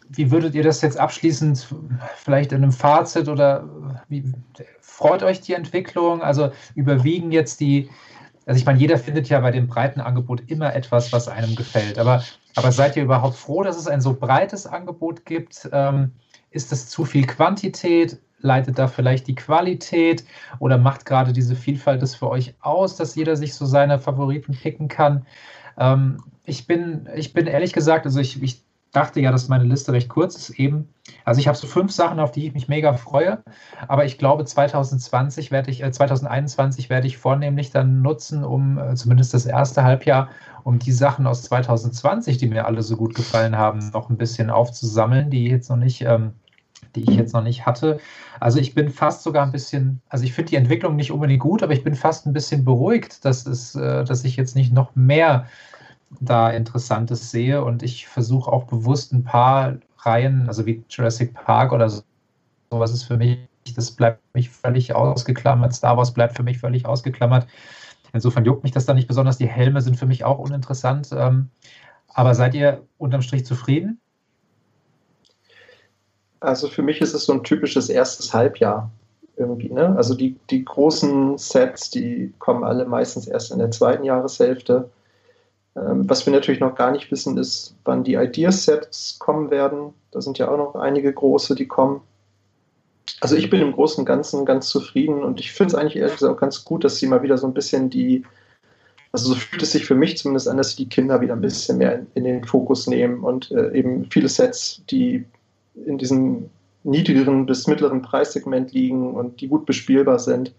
wie würdet ihr das jetzt abschließend vielleicht in einem Fazit oder wie, freut euch die Entwicklung? Also überwiegen jetzt die, also ich meine, jeder findet ja bei dem breiten Angebot immer etwas, was einem gefällt. Aber, aber seid ihr überhaupt froh, dass es ein so breites Angebot gibt? Ähm, ist das zu viel Quantität? leitet da vielleicht die Qualität oder macht gerade diese Vielfalt das für euch aus, dass jeder sich so seine Favoriten picken kann? Ähm, ich, bin, ich bin ehrlich gesagt, also ich, ich dachte ja, dass meine Liste recht kurz ist eben. Also ich habe so fünf Sachen, auf die ich mich mega freue, aber ich glaube 2020 werde ich, äh, 2021 werde ich vornehmlich dann nutzen, um äh, zumindest das erste Halbjahr, um die Sachen aus 2020, die mir alle so gut gefallen haben, noch ein bisschen aufzusammeln, die jetzt noch nicht, ähm, die ich jetzt noch nicht hatte. Also ich bin fast sogar ein bisschen, also ich finde die Entwicklung nicht unbedingt gut, aber ich bin fast ein bisschen beruhigt, dass es, äh, dass ich jetzt nicht noch mehr da Interessantes sehe und ich versuche auch bewusst ein paar Reihen, also wie Jurassic Park oder so, sowas ist für mich, das bleibt mich völlig ausgeklammert. Star Wars bleibt für mich völlig ausgeklammert. Insofern juckt mich das da nicht besonders. Die Helme sind für mich auch uninteressant. Ähm, aber seid ihr unterm Strich zufrieden? Also für mich ist es so ein typisches erstes Halbjahr irgendwie. Ne? Also die, die großen Sets, die kommen alle meistens erst in der zweiten Jahreshälfte. Ähm, was wir natürlich noch gar nicht wissen, ist, wann die Ideasets kommen werden. Da sind ja auch noch einige große, die kommen. Also ich bin im Großen und Ganzen ganz zufrieden und ich finde es eigentlich ehrlich gesagt auch ganz gut, dass sie mal wieder so ein bisschen die, also so fühlt es sich für mich zumindest an, dass sie die Kinder wieder ein bisschen mehr in, in den Fokus nehmen und äh, eben viele Sets, die in diesem niedrigeren bis mittleren Preissegment liegen und die gut bespielbar sind.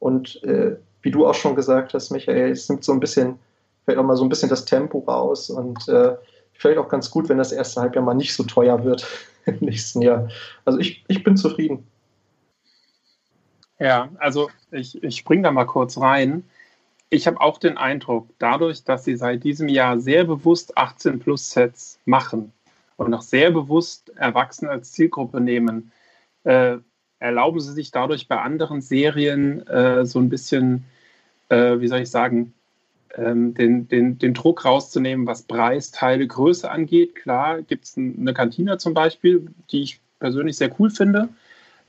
Und äh, wie du auch schon gesagt hast, Michael, es nimmt so ein bisschen fällt auch mal so ein bisschen das Tempo raus und äh, vielleicht auch ganz gut, wenn das erste Halbjahr mal nicht so teuer wird im nächsten Jahr. Also ich, ich bin zufrieden. Ja, also ich, ich springe da mal kurz rein. Ich habe auch den Eindruck, dadurch, dass sie seit diesem Jahr sehr bewusst 18 Plus Sets machen und auch sehr bewusst Erwachsene als Zielgruppe nehmen, äh, erlauben sie sich dadurch bei anderen Serien äh, so ein bisschen, äh, wie soll ich sagen, den, den, den Druck rauszunehmen, was Preis, Teile, Größe angeht. Klar gibt es eine Kantine zum Beispiel, die ich persönlich sehr cool finde.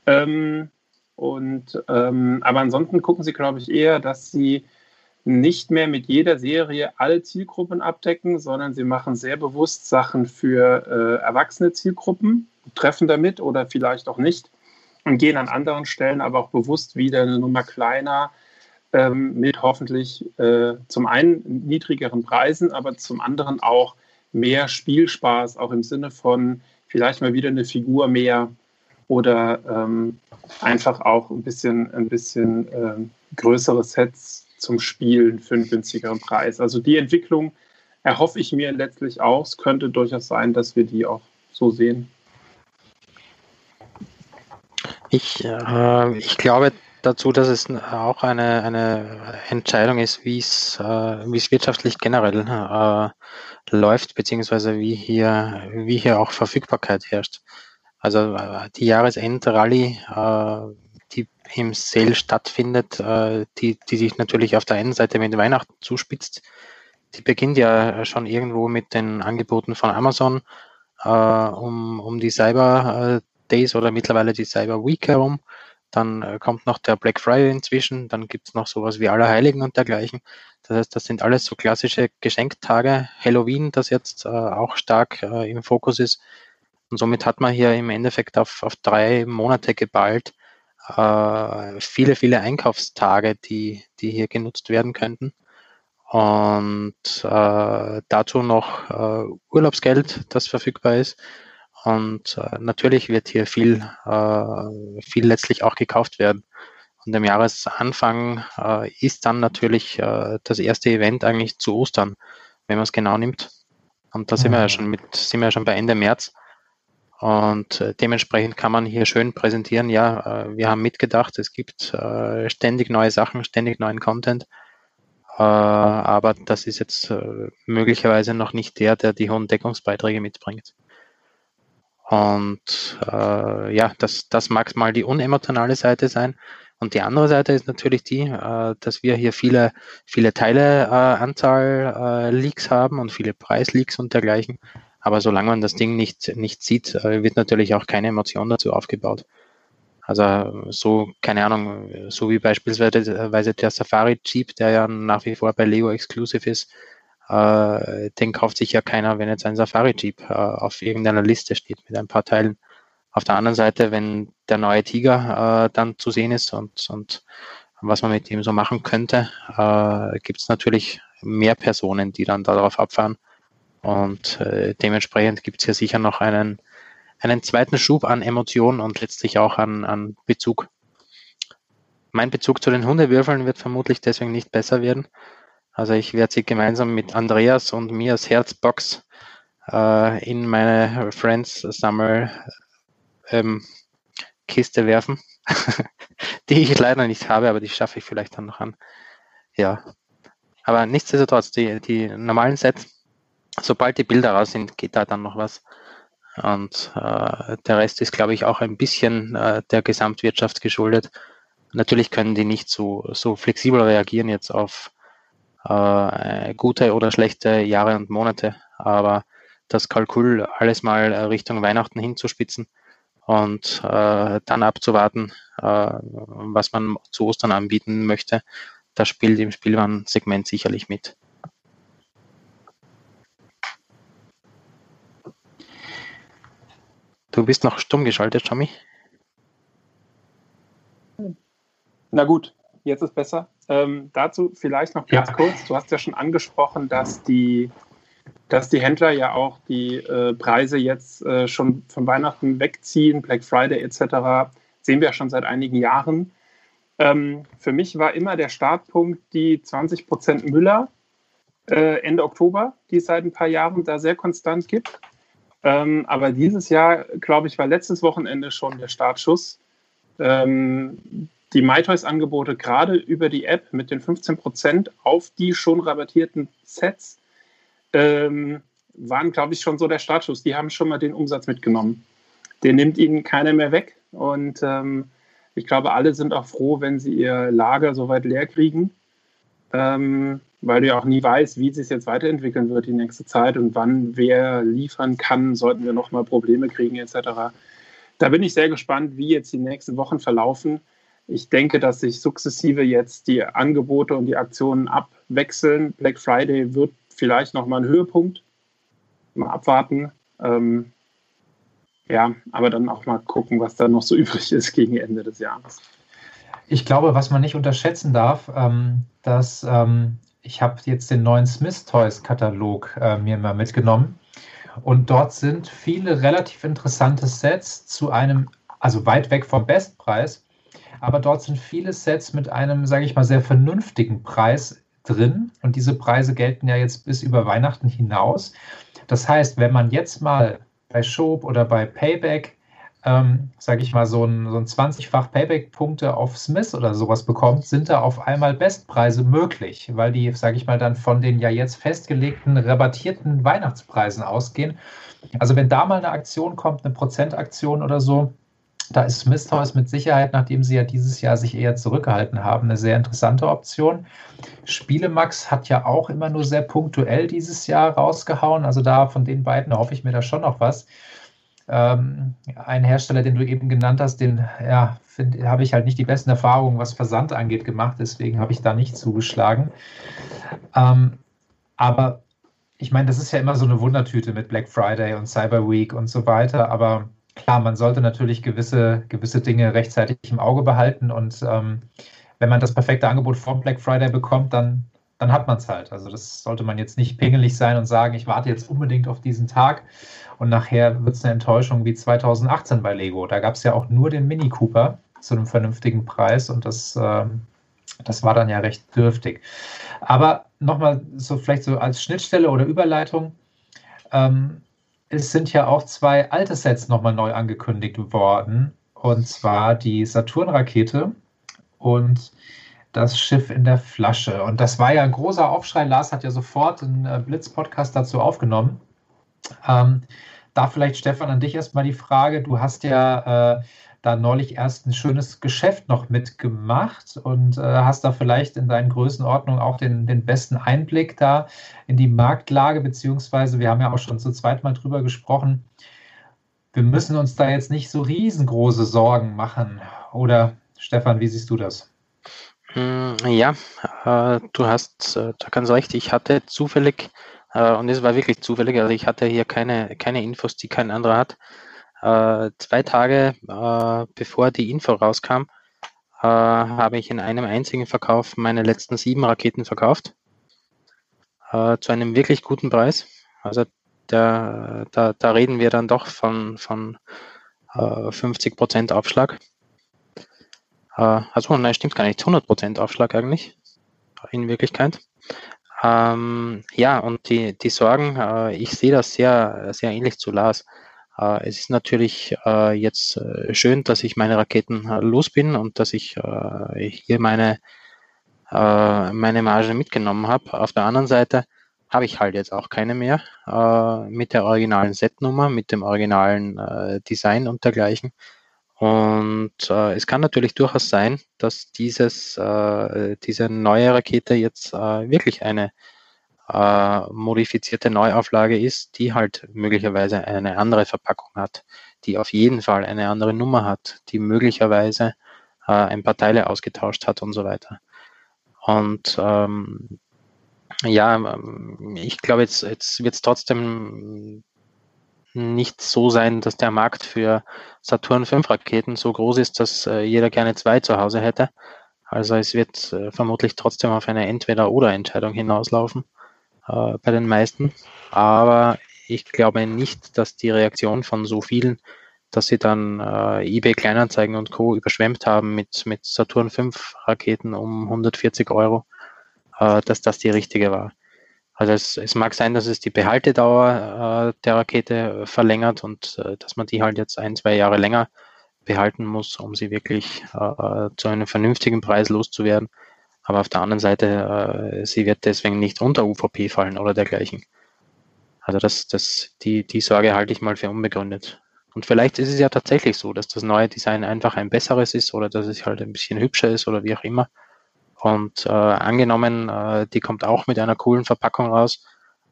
Ähm, und, ähm, aber ansonsten gucken sie, glaube ich, eher, dass sie nicht mehr mit jeder Serie alle Zielgruppen abdecken, sondern sie machen sehr bewusst Sachen für äh, erwachsene Zielgruppen, treffen damit oder vielleicht auch nicht und gehen an anderen Stellen aber auch bewusst wieder eine Nummer kleiner, ähm, mit hoffentlich äh, zum einen niedrigeren Preisen, aber zum anderen auch mehr Spielspaß, auch im Sinne von vielleicht mal wieder eine Figur mehr oder ähm, einfach auch ein bisschen, ein bisschen ähm, größere Sets zum Spielen für einen günstigeren Preis. Also die Entwicklung erhoffe ich mir letztlich auch. Es könnte durchaus sein, dass wir die auch so sehen. Ich, äh, ich glaube, dazu, dass es auch eine, eine Entscheidung ist, wie es, äh, wie es wirtschaftlich generell äh, läuft, beziehungsweise wie hier, wie hier auch Verfügbarkeit herrscht. Also äh, die Jahresend-Rallye, äh, die im Sale stattfindet, äh, die, die sich natürlich auf der einen Seite mit Weihnachten zuspitzt, die beginnt ja schon irgendwo mit den Angeboten von Amazon äh, um, um die Cyber Days oder mittlerweile die Cyber Week herum. Dann äh, kommt noch der Black Friday inzwischen, dann gibt es noch sowas wie Allerheiligen und dergleichen. Das heißt, das sind alles so klassische Geschenktage. Halloween, das jetzt äh, auch stark äh, im Fokus ist. Und somit hat man hier im Endeffekt auf, auf drei Monate geballt äh, viele, viele Einkaufstage, die, die hier genutzt werden könnten. Und äh, dazu noch Urlaubsgeld, das verfügbar ist. Und äh, natürlich wird hier viel, äh, viel letztlich auch gekauft werden. Und im Jahresanfang äh, ist dann natürlich äh, das erste Event eigentlich zu Ostern, wenn man es genau nimmt. Und da sind wir ja mhm. schon mit, sind wir ja schon bei Ende März. Und äh, dementsprechend kann man hier schön präsentieren, ja, äh, wir haben mitgedacht, es gibt ständig neue Sachen, ständig neuen Content. Aber das ist jetzt möglicherweise noch nicht der, der die hohen Deckungsbeiträge mitbringt. Und äh, ja, das, das mag mal die unemotionale Seite sein. Und die andere Seite ist natürlich die, äh, dass wir hier viele, viele Teileanzahl äh, Leaks haben und viele Preisleaks und dergleichen. Aber solange man das Ding nicht, nicht sieht, äh, wird natürlich auch keine Emotion dazu aufgebaut. Also so, keine Ahnung, so wie beispielsweise der Safari Jeep, der ja nach wie vor bei Lego Exclusive ist, äh, den kauft sich ja keiner, wenn jetzt ein Safari Jeep äh, auf irgendeiner Liste steht mit ein paar Teilen. Auf der anderen Seite, wenn der neue Tiger äh, dann zu sehen ist und, und was man mit ihm so machen könnte, äh, gibt es natürlich mehr Personen, die dann darauf abfahren. Und äh, dementsprechend gibt es hier sicher noch einen, einen zweiten Schub an Emotionen und letztlich auch an, an Bezug. Mein Bezug zu den Hundewürfeln wird vermutlich deswegen nicht besser werden. Also ich werde sie gemeinsam mit Andreas und Mias Herzbox äh, in meine Friends Sammel ähm, Kiste werfen, die ich leider nicht habe, aber die schaffe ich vielleicht dann noch an. Ja, aber nichtsdestotrotz, die, die normalen Sets, sobald die Bilder raus sind, geht da dann noch was. Und äh, der Rest ist, glaube ich, auch ein bisschen äh, der Gesamtwirtschaft geschuldet. Natürlich können die nicht so, so flexibel reagieren jetzt auf äh, gute oder schlechte Jahre und Monate, aber das Kalkül alles mal Richtung Weihnachten hinzuspitzen und äh, dann abzuwarten, äh, was man zu Ostern anbieten möchte, das spielt im Spielwarensegment sicherlich mit. Du bist noch stumm geschaltet, Tommy. Na gut, jetzt ist besser. Ähm, dazu vielleicht noch ganz ja. kurz. Du hast ja schon angesprochen, dass die, dass die Händler ja auch die äh, Preise jetzt äh, schon von Weihnachten wegziehen, Black Friday etc. Sehen wir ja schon seit einigen Jahren. Ähm, für mich war immer der Startpunkt die 20% Müller äh, Ende Oktober, die es seit ein paar Jahren da sehr konstant gibt. Ähm, aber dieses Jahr, glaube ich, war letztes Wochenende schon der Startschuss. Ähm, die MyToys-Angebote gerade über die App mit den 15% auf die schon rabattierten Sets ähm, waren, glaube ich, schon so der Startschuss. Die haben schon mal den Umsatz mitgenommen. Den nimmt ihnen keiner mehr weg. Und ähm, ich glaube, alle sind auch froh, wenn sie ihr Lager soweit leer kriegen, ähm, weil du ja auch nie weißt, wie sich es jetzt weiterentwickeln wird die nächste Zeit und wann wer liefern kann, sollten wir nochmal Probleme kriegen etc. Da bin ich sehr gespannt, wie jetzt die nächsten Wochen verlaufen. Ich denke, dass sich sukzessive jetzt die Angebote und die Aktionen abwechseln. Black Friday wird vielleicht nochmal ein Höhepunkt. Mal abwarten. Ähm, ja, aber dann auch mal gucken, was da noch so übrig ist gegen Ende des Jahres. Ich glaube, was man nicht unterschätzen darf, ähm, dass ähm, ich habe jetzt den neuen Smith Toys Katalog äh, mir mal mitgenommen und dort sind viele relativ interessante Sets zu einem, also weit weg vom Bestpreis, aber dort sind viele Sets mit einem, sage ich mal, sehr vernünftigen Preis drin. Und diese Preise gelten ja jetzt bis über Weihnachten hinaus. Das heißt, wenn man jetzt mal bei Schob oder bei Payback, ähm, sage ich mal, so ein, so ein 20-fach Payback-Punkte auf Smith oder sowas bekommt, sind da auf einmal Bestpreise möglich, weil die, sage ich mal, dann von den ja jetzt festgelegten rabattierten Weihnachtspreisen ausgehen. Also wenn da mal eine Aktion kommt, eine Prozentaktion oder so, da ist Smith Toys mit Sicherheit, nachdem sie ja dieses Jahr sich eher zurückgehalten haben, eine sehr interessante Option. Spielemax hat ja auch immer nur sehr punktuell dieses Jahr rausgehauen. Also da von den beiden hoffe ich mir da schon noch was. Ähm, ein Hersteller, den du eben genannt hast, den ja, habe ich halt nicht die besten Erfahrungen, was Versand angeht, gemacht. Deswegen habe ich da nicht zugeschlagen. Ähm, aber ich meine, das ist ja immer so eine Wundertüte mit Black Friday und Cyber Week und so weiter. Aber klar, man sollte natürlich gewisse, gewisse Dinge rechtzeitig im Auge behalten und ähm, wenn man das perfekte Angebot vor Black Friday bekommt, dann, dann hat man es halt. Also das sollte man jetzt nicht pingelig sein und sagen, ich warte jetzt unbedingt auf diesen Tag und nachher wird es eine Enttäuschung wie 2018 bei Lego. Da gab es ja auch nur den Mini Cooper zu einem vernünftigen Preis und das, äh, das war dann ja recht dürftig. Aber nochmal so vielleicht so als Schnittstelle oder Überleitung. Ähm, es sind ja auch zwei alte Sets nochmal neu angekündigt worden. Und zwar die Saturn-Rakete und das Schiff in der Flasche. Und das war ja ein großer Aufschrei. Lars hat ja sofort einen äh, Blitz-Podcast dazu aufgenommen. Ähm, da vielleicht, Stefan, an dich erstmal die Frage. Du hast ja äh, da neulich erst ein schönes Geschäft noch mitgemacht und äh, hast da vielleicht in deinen Größenordnungen auch den, den besten Einblick da in die Marktlage, beziehungsweise wir haben ja auch schon zu zweit mal drüber gesprochen. Wir müssen uns da jetzt nicht so riesengroße Sorgen machen. Oder Stefan, wie siehst du das? Hm, ja, äh, du hast äh, da ganz recht. Ich hatte zufällig, äh, und es war wirklich zufällig, also ich hatte hier keine, keine Infos, die kein anderer hat, Äh, zwei Tage äh, bevor die Info rauskam, äh, habe ich in einem einzigen Verkauf meine letzten sieben Raketen verkauft. Äh, zu einem wirklich guten Preis. Also der, da, da reden wir dann doch von, von äh, 50% Aufschlag. Äh, also nein, stimmt gar nicht, 100% Aufschlag eigentlich in Wirklichkeit. Ähm, ja, und die, die Sorgen, äh, ich sehe das sehr, sehr ähnlich zu Lars. Äh, es ist natürlich äh, jetzt äh, schön, dass ich meine Raketen los bin und dass ich hier meine, meine Marge mitgenommen habe. Auf der anderen Seite habe ich halt jetzt auch keine mehr mit der originalen Setnummer, mit dem originalen Design und dergleichen. Und äh, es kann natürlich durchaus sein, dass dieses, äh, diese neue Rakete jetzt äh, wirklich eine äh, modifizierte Neuauflage ist, die halt möglicherweise eine andere Verpackung hat, die auf jeden Fall eine andere Nummer hat, die möglicherweise äh, ein paar Teile ausgetauscht hat und so weiter. Und ähm, ja, ich glaube, jetzt, jetzt wird es trotzdem nicht so sein, dass der Markt für Saturn 5 Raketen so groß ist, dass äh, jeder gerne zwei zu Hause hätte. Also es wird äh, vermutlich trotzdem auf eine Entweder-oder-Entscheidung hinauslaufen äh, bei den meisten. Aber ich glaube nicht, dass die Reaktion von so vielen, dass sie dann äh, eBay Kleinanzeigen und Co. überschwemmt haben mit, mit Saturn 5 Raketen um 140 Euro, äh, dass das die richtige war. Also es, es mag sein, dass es die Behaltedauer äh, der Rakete verlängert und äh, dass man die halt jetzt ein, zwei Jahre länger behalten muss, um sie wirklich äh, zu einem vernünftigen Preis loszuwerden. Aber auf der anderen Seite, äh, sie wird deswegen nicht unter UVP fallen oder dergleichen. Also das, das, die, die Sorge halte ich mal für unbegründet. Und vielleicht ist es ja tatsächlich so, dass das neue Design einfach ein besseres ist oder dass es halt ein bisschen hübscher ist oder wie auch immer. Und äh, angenommen, äh, die kommt auch mit einer coolen Verpackung raus.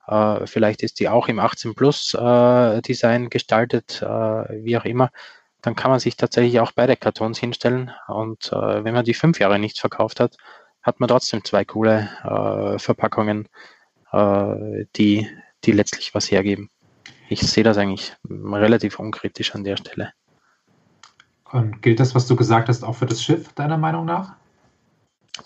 Äh, vielleicht ist die auch im 18 Plus äh, Design gestaltet, äh, wie auch immer. Dann kann man sich tatsächlich auch beide Kartons hinstellen. Und wenn man die fünf Jahre nicht verkauft hat, hat man trotzdem zwei coole äh, Verpackungen, äh, die, die letztlich was hergeben. Ich sehe das eigentlich relativ unkritisch an der Stelle. Und gilt das, was du gesagt hast, auch für das Schiff, deiner Meinung nach?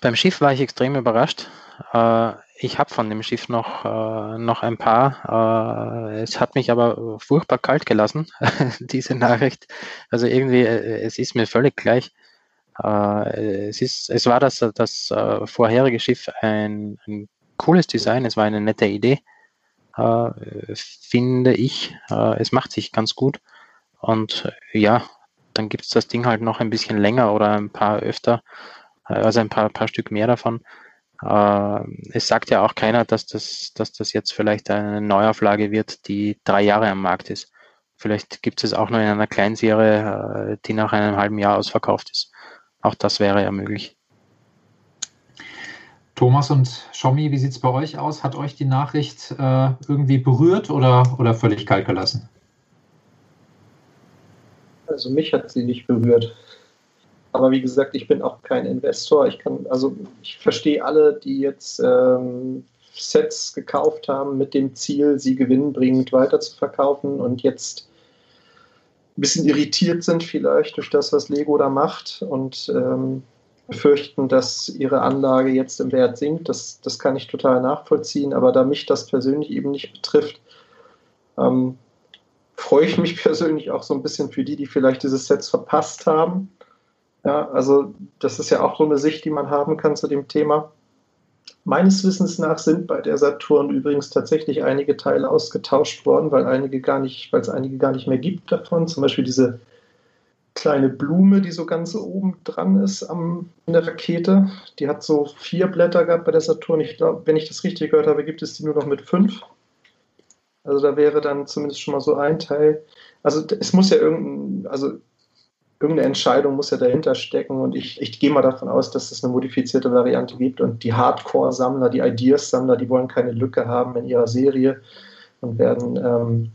Beim Schiff war ich extrem überrascht. Äh, ich habe von dem Schiff noch, äh, noch ein paar. Äh, es hat mich aber furchtbar kalt gelassen, diese Nachricht. Also irgendwie, es ist mir völlig gleich. Es, ist, es war das, das vorherige Schiff ein, ein cooles Design, es war eine nette Idee, finde ich. es macht sich ganz gut. Und ja, dann gibt es das Ding halt noch ein bisschen länger oder ein paar öfter also ein paar, paar Stück mehr davon. Äh, es sagt ja auch keiner, dass das, dass das jetzt vielleicht eine Neuauflage wird, die drei Jahre am Markt ist. Vielleicht gibt es auch nur in einer Kleinserie, äh, die nach einem halben Jahr ausverkauft ist. Auch das wäre ja möglich. Thomas und Schommi, wie sieht es bei euch aus? Hat euch die Nachricht äh, irgendwie berührt oder, oder völlig kalt gelassen? Also mich hat sie nicht berührt. Aber wie gesagt, ich bin auch kein Investor. Ich kann, also ich verstehe alle, die jetzt ähm, Sets gekauft haben mit dem Ziel, sie gewinnbringend weiter zu verkaufen und jetzt ein bisschen irritiert sind vielleicht durch das, was Lego da macht und ähm, befürchten, dass ihre Anlage jetzt im Wert sinkt. Das, das kann ich total nachvollziehen, aber da mich das persönlich eben nicht betrifft, ähm, freue ich mich persönlich auch so ein bisschen für die, die vielleicht diese Sets verpasst haben ja, also das ist ja auch so eine Sicht, die man haben kann zu dem Thema. Meines Wissens nach sind bei der Saturn übrigens tatsächlich einige Teile ausgetauscht worden, weil einige gar nicht, weil es einige gar nicht mehr gibt davon. Zum Beispiel diese kleine Blume, die so ganz oben dran ist am, in der Rakete. Die hat so vier Blätter gehabt bei der Saturn. Ich glaube, wenn ich das richtig gehört habe, gibt es die nur noch mit fünf. Also da wäre dann zumindest schon mal so ein Teil. Also es muss ja irgendein, also irgendeine Entscheidung muss ja dahinter stecken und ich, ich gehe mal davon aus, dass es eine modifizierte Variante gibt und die Hardcore-Sammler, die Ideas-Sammler, die wollen keine Lücke haben in ihrer Serie und werden ähm,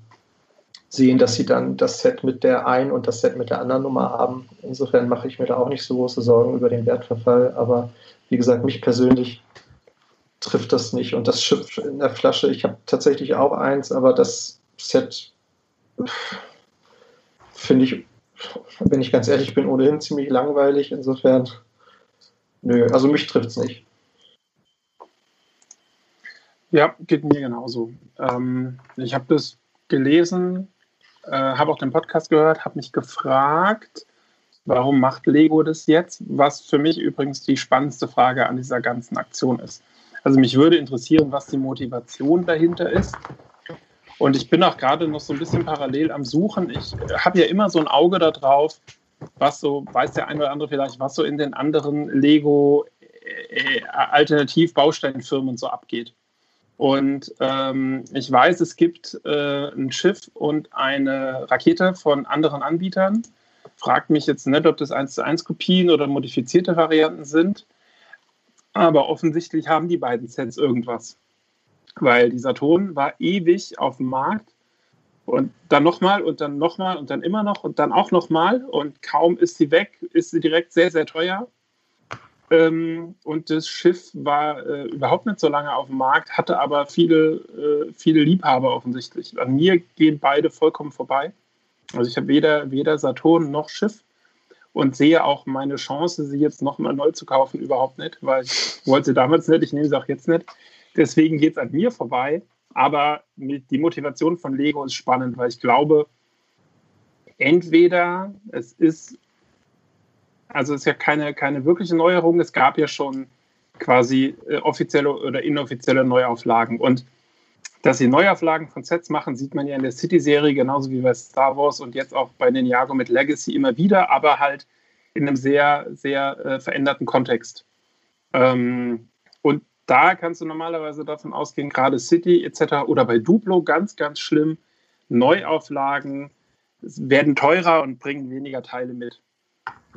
sehen, dass sie dann das Set mit der einen und das Set mit der anderen Nummer haben. Insofern mache ich mir da auch nicht so große Sorgen über den Wertverfall, aber wie gesagt, mich persönlich trifft das nicht und das Schiff in der Flasche, ich habe tatsächlich auch eins, aber das Set finde ich, wenn ich ganz ehrlich bin, ohnehin ziemlich langweilig. Insofern, nö, also mich trifft es nicht. Ja, geht mir genauso. Ähm, ich habe das gelesen, äh, habe auch den Podcast gehört, habe mich gefragt, warum macht Lego das jetzt? Was für mich übrigens die spannendste Frage an dieser ganzen Aktion ist. Also mich würde interessieren, was die Motivation dahinter ist. Und ich bin auch gerade noch so ein bisschen parallel am Suchen. Ich habe ja immer so ein Auge darauf, was so, weiß der eine oder andere vielleicht, was so in den anderen Lego äh, Alternativ-Bausteinfirmen so abgeht. Und ähm, ich weiß, es gibt äh, ein Schiff und eine Rakete von anderen Anbietern. Fragt mich jetzt nicht, ob das 1 zu 1 Kopien oder modifizierte Varianten sind. Aber offensichtlich haben die beiden Sets irgendwas. Weil dieser Ton war ewig auf dem Markt und dann nochmal und dann nochmal und dann immer noch und dann auch nochmal und kaum ist sie weg, ist sie direkt sehr, sehr teuer. Ähm, und das Schiff war äh, überhaupt nicht so lange auf dem Markt, hatte aber viele, äh, viele Liebhaber offensichtlich. An mir gehen beide vollkommen vorbei. Also ich habe weder, weder Saturn noch Schiff und sehe auch meine Chance, sie jetzt nochmal neu zu kaufen, überhaupt nicht, weil ich wollte sie damals nicht, ich nehme sie auch jetzt nicht. Deswegen geht es an mir vorbei. Aber die Motivation von Lego ist spannend, weil ich glaube, entweder es ist also es ist ja keine, keine wirkliche Neuerung. Es gab ja schon quasi äh, offizielle oder inoffizielle Neuauflagen. Und dass sie Neuauflagen von Sets machen, sieht man ja in der City-Serie genauso wie bei Star Wars und jetzt auch bei Ninjago mit Legacy immer wieder, aber halt in einem sehr, sehr äh, veränderten Kontext. Ähm, und da kannst du normalerweise davon ausgehen, gerade City etc. oder bei Duplo ganz, ganz schlimm, Neuauflagen werden teurer und bringen weniger Teile mit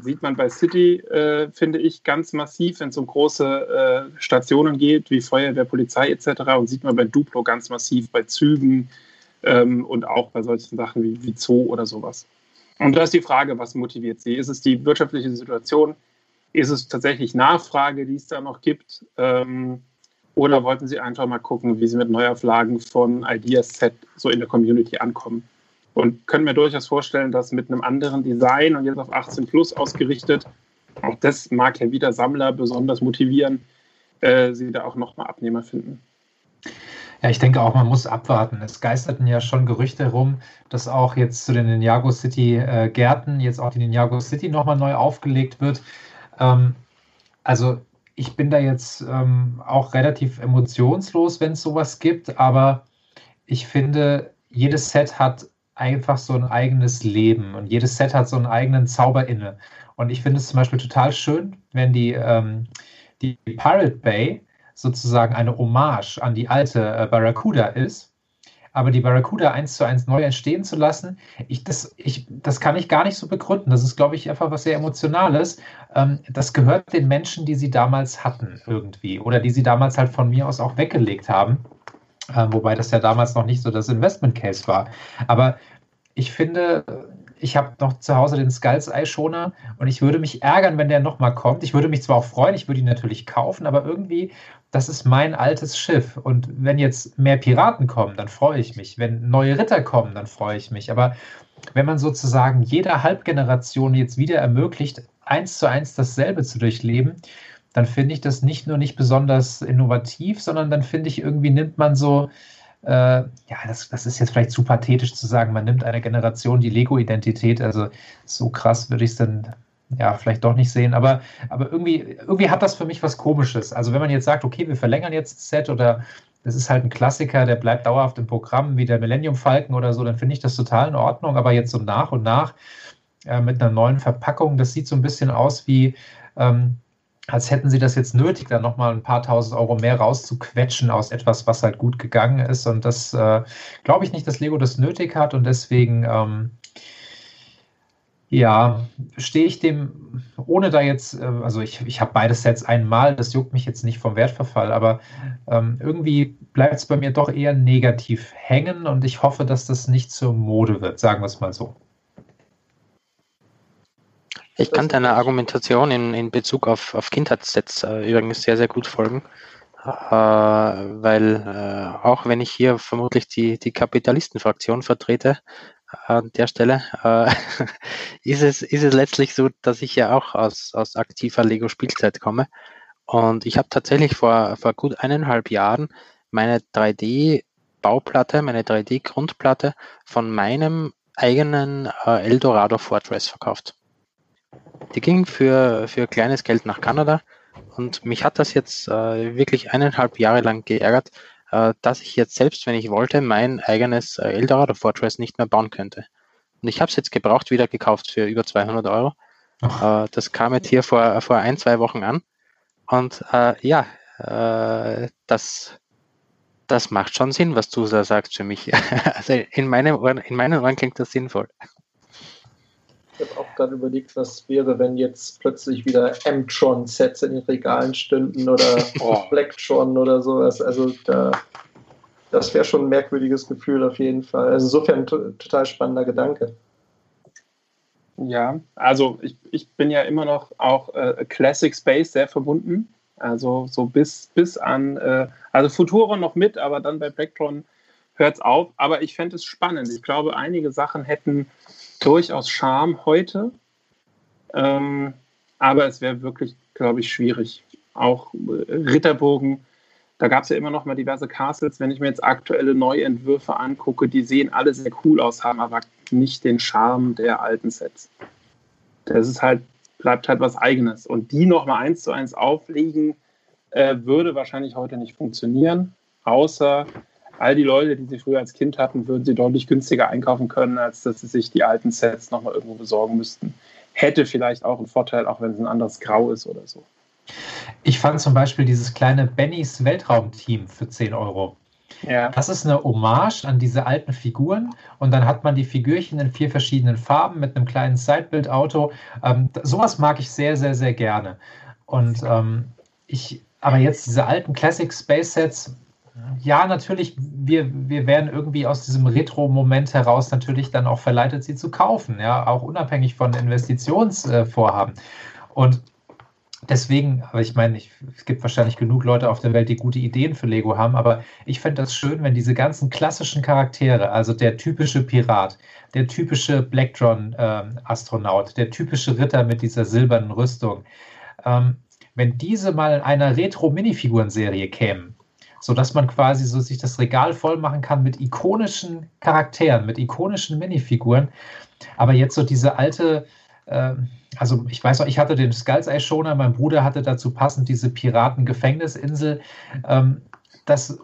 sieht man bei City, äh, finde ich, ganz massiv, wenn es um große äh, Stationen geht, wie Feuerwehr, Polizei etc. Und sieht man bei Duplo ganz massiv, bei Zügen ähm, und auch bei solchen Sachen wie, wie Zoo oder sowas. Und da ist die Frage, was motiviert sie? Ist es die wirtschaftliche Situation? Ist es tatsächlich Nachfrage, die es da noch gibt? Ähm, oder wollten sie einfach mal gucken, wie sie mit Neuauflagen von Ideas Set so in der Community ankommen? und können mir durchaus vorstellen, dass mit einem anderen Design und jetzt auf 18 Plus ausgerichtet, auch das mag ja wieder Sammler besonders motivieren, äh, sie da auch nochmal Abnehmer finden. Ja, ich denke auch, man muss abwarten. Es geisterten ja schon Gerüchte herum, dass auch jetzt zu den Ninjago City äh, Gärten jetzt auch die Ninjago City nochmal neu aufgelegt wird. Ähm, also ich bin da jetzt ähm, auch relativ emotionslos, wenn es sowas gibt, aber ich finde, jedes Set hat einfach so ein eigenes Leben und jedes Set hat so einen eigenen Zauber inne. Und ich finde es zum Beispiel total schön, wenn die, ähm, die Pirate Bay sozusagen eine Hommage an die alte äh, Barracuda ist, aber die Barracuda eins zu eins neu entstehen zu lassen, ich, das, ich, das kann ich gar nicht so begründen. Das ist, glaube ich, einfach was sehr Emotionales. Ähm, das gehört den Menschen, die sie damals hatten, irgendwie. Oder die sie damals halt von mir aus auch weggelegt haben. Äh, wobei das ja damals noch nicht so das Investment Case war. Aber ich finde, ich habe noch zu Hause den Skulls Eye Schoner und ich würde mich ärgern, wenn der nochmal kommt. Ich würde mich zwar auch freuen, ich würde ihn natürlich kaufen, aber irgendwie, das ist mein altes Schiff. Und wenn jetzt mehr Piraten kommen, dann freue ich mich. Wenn neue Ritter kommen, dann freue ich mich. Aber wenn man sozusagen jeder Halbgeneration jetzt wieder ermöglicht, eins zu eins dasselbe zu durchleben, dann finde ich das nicht nur nicht besonders innovativ, sondern dann finde ich irgendwie nimmt man so, äh, ja, das, das ist jetzt vielleicht zu pathetisch zu sagen, man nimmt einer Generation die Lego-Identität, also so krass würde ich es dann ja, vielleicht doch nicht sehen, aber, aber irgendwie, irgendwie hat das für mich was Komisches. Also wenn man jetzt sagt, okay, wir verlängern jetzt das Set oder das ist halt ein Klassiker, der bleibt dauerhaft im Programm, wie der Millennium Falcon oder so, dann finde ich das total in Ordnung, aber jetzt so nach und nach äh, mit einer neuen Verpackung, das sieht so ein bisschen aus wie, ähm, als hätten sie das jetzt nötig, dann nochmal ein paar tausend Euro mehr rauszuquetschen aus etwas, was halt gut gegangen ist. Und das äh, glaube ich nicht, dass Lego das nötig hat. Und deswegen, ähm, ja, stehe ich dem, ohne da jetzt, äh, also ich, ich habe beide Sets einmal, das juckt mich jetzt nicht vom Wertverfall, aber ähm, irgendwie bleibt es bei mir doch eher negativ hängen und ich hoffe, dass das nicht zur Mode wird, sagen wir es mal so. Ich kann deiner Argumentation in, in Bezug auf, auf Kindheitssets äh, übrigens sehr, sehr gut folgen, äh, weil äh, auch wenn ich hier vermutlich die, die Kapitalistenfraktion vertrete, an der Stelle, äh, ist, es, ist es letztlich so, dass ich ja auch aus, aus aktiver Lego-Spielzeit komme. Und ich habe tatsächlich vor, vor gut eineinhalb Jahren meine 3D-Bauplatte, meine 3D-Grundplatte von meinem eigenen äh, Eldorado Fortress verkauft. Die ging für, für kleines Geld nach Kanada und mich hat das jetzt äh, wirklich eineinhalb Jahre lang geärgert, dass ich jetzt selbst, wenn ich wollte, mein eigenes äh, Eldorado Fortress nicht mehr bauen könnte. Und ich habe es jetzt gebraucht, wieder gekauft für über 200 Euro. Äh, das kam jetzt hier vor, vor ein, zwei Wochen an. Und äh, ja, äh, das, das macht schon Sinn, was du da sagst für mich. also in, meinem Ohren, in meinen Ohren klingt das sinnvoll. Ich habe auch gerade überlegt, was wäre, wenn jetzt plötzlich wieder M-Tron-Sets in den Regalen stünden oder oh. Blacktron oder sowas. Also da, das wäre schon ein merkwürdiges Gefühl auf jeden Fall. Also insofern ein total spannender Gedanke. Ja, also ich, ich bin ja immer noch auch äh, Classic Space sehr verbunden. Also so bis, bis an, äh, also Futuron noch mit, aber dann bei Blacktron hört es auf. Aber ich fände es spannend. Ich glaube, einige Sachen hätten durchaus Charme heute. Ähm, aber es wäre wirklich, glaube ich, schwierig. Auch äh, Ritterburgen, da gab es ja immer noch mal diverse Castles. Wenn ich mir jetzt aktuelle Neuentwürfe angucke, die sehen alle sehr cool aus, haben aber nicht den Charme der alten Sets. Das ist halt, bleibt halt was Eigenes. Und die noch mal eins zu eins auflegen, äh, würde wahrscheinlich heute nicht funktionieren, außer all die Leute, die sie früher als Kind hatten, würden sie deutlich günstiger einkaufen können, als dass sie sich die alten Sets nochmal irgendwo besorgen müssten. Hätte vielleicht auch einen Vorteil, auch wenn es ein anderes Grau ist oder so. Ich fand zum Beispiel dieses kleine Bennys Weltraumteam für 10 Euro. Ja. Das ist eine Hommage an diese alten Figuren und dann hat man die Figürchen in vier verschiedenen Farben mit einem kleinen Sidebildauto. Ähm, sowas mag ich sehr, sehr, sehr gerne. Und ähm, ich, aber jetzt diese alten Classic Space Sets, ja, natürlich, wir, wir werden irgendwie aus diesem Retro-Moment heraus natürlich dann auch verleitet, sie zu kaufen, ja, auch unabhängig von Investitionsvorhaben. Und deswegen, aber ich meine, ich, es gibt wahrscheinlich genug Leute auf der Welt, die gute Ideen für Lego haben, aber ich fände das schön, wenn diese ganzen klassischen Charaktere, also der typische Pirat, der typische Blacktron-Astronaut, äh, der typische Ritter mit dieser silbernen Rüstung, ähm, wenn diese mal in einer Retro-Minifiguren-Serie kämen, sodass man quasi so sich das Regal voll machen kann mit ikonischen Charakteren, mit ikonischen Minifiguren. Aber jetzt so diese alte, äh, also ich weiß auch, ich hatte den Skulls Eye Schoner, mein Bruder hatte dazu passend diese Piraten-Gefängnisinsel. Ähm, das,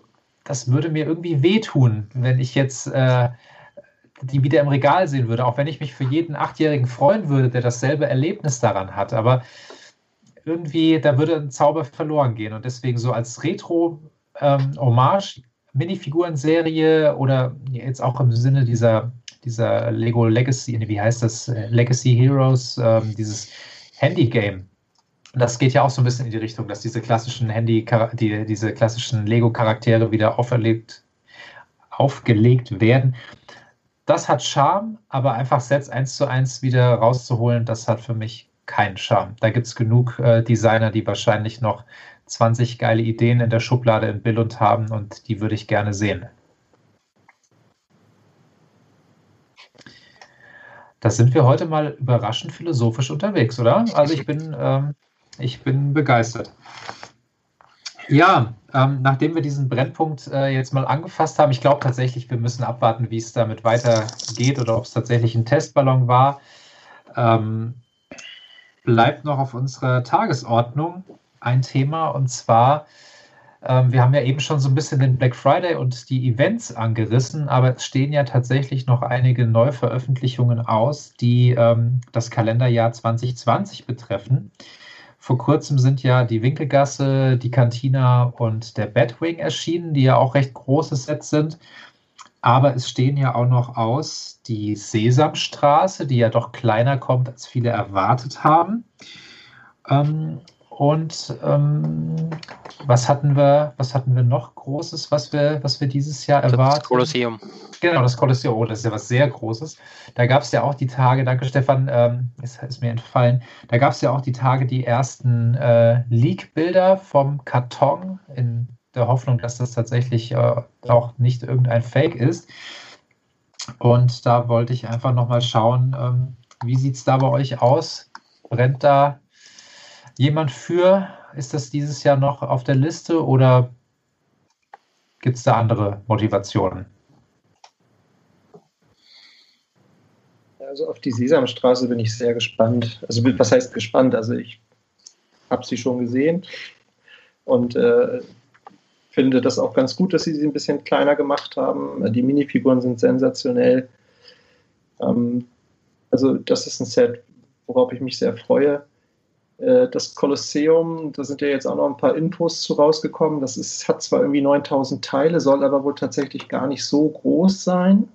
das würde mir irgendwie wehtun, wenn ich jetzt äh, die wieder im Regal sehen würde, auch wenn ich mich für jeden Achtjährigen freuen würde, der dasselbe Erlebnis daran hat. Aber irgendwie, da würde ein Zauber verloren gehen. Und deswegen so als Retro ähm, Hommage, Minifiguren-Serie oder jetzt auch im Sinne dieser, dieser Lego Legacy, wie heißt das? Legacy Heroes, ähm, dieses Handy-Game. Das geht ja auch so ein bisschen in die Richtung, dass diese klassischen Handy, die, diese klassischen Lego-Charaktere wieder auferlegt, aufgelegt werden. Das hat Charme, aber einfach Sets eins zu eins wieder rauszuholen, das hat für mich keinen Charme. Da gibt es genug äh, Designer, die wahrscheinlich noch 20 geile Ideen in der Schublade in Billund haben und die würde ich gerne sehen. Da sind wir heute mal überraschend philosophisch unterwegs, oder? Also ich bin, ähm, ich bin begeistert. Ja, ähm, nachdem wir diesen Brennpunkt äh, jetzt mal angefasst haben, ich glaube tatsächlich, wir müssen abwarten, wie es damit weitergeht oder ob es tatsächlich ein Testballon war. Ähm, bleibt noch auf unserer Tagesordnung ein Thema und zwar, ähm, wir haben ja eben schon so ein bisschen den Black Friday und die Events angerissen, aber es stehen ja tatsächlich noch einige Neuveröffentlichungen aus, die ähm, das Kalenderjahr 2020 betreffen. Vor kurzem sind ja die Winkelgasse, die Cantina und der Batwing erschienen, die ja auch recht große Sets sind. Aber es stehen ja auch noch aus die Sesamstraße, die ja doch kleiner kommt, als viele erwartet haben. Ähm, und ähm, was hatten wir, was hatten wir noch Großes, was wir, was wir dieses Jahr erwarten? Das Kolosseum. Genau, das Kolosseum, oh, das ist ja was sehr Großes. Da gab es ja auch die Tage, danke Stefan, ähm, ist, ist mir entfallen, da gab es ja auch die Tage die ersten äh, Leak-Bilder vom Karton in der Hoffnung, dass das tatsächlich äh, auch nicht irgendein Fake ist. Und da wollte ich einfach nochmal schauen, ähm, wie sieht es da bei euch aus? Brennt da jemand für? Ist das dieses Jahr noch auf der Liste oder gibt es da andere Motivationen? Also auf die Sesamstraße bin ich sehr gespannt. Also was heißt gespannt? Also ich habe sie schon gesehen und äh, finde das auch ganz gut, dass sie sie ein bisschen kleiner gemacht haben. Die Minifiguren sind sensationell. Ähm, also das ist ein Set, worauf ich mich sehr freue. Äh, das Kolosseum, da sind ja jetzt auch noch ein paar Infos zu rausgekommen. Das ist, hat zwar irgendwie 9000 Teile, soll aber wohl tatsächlich gar nicht so groß sein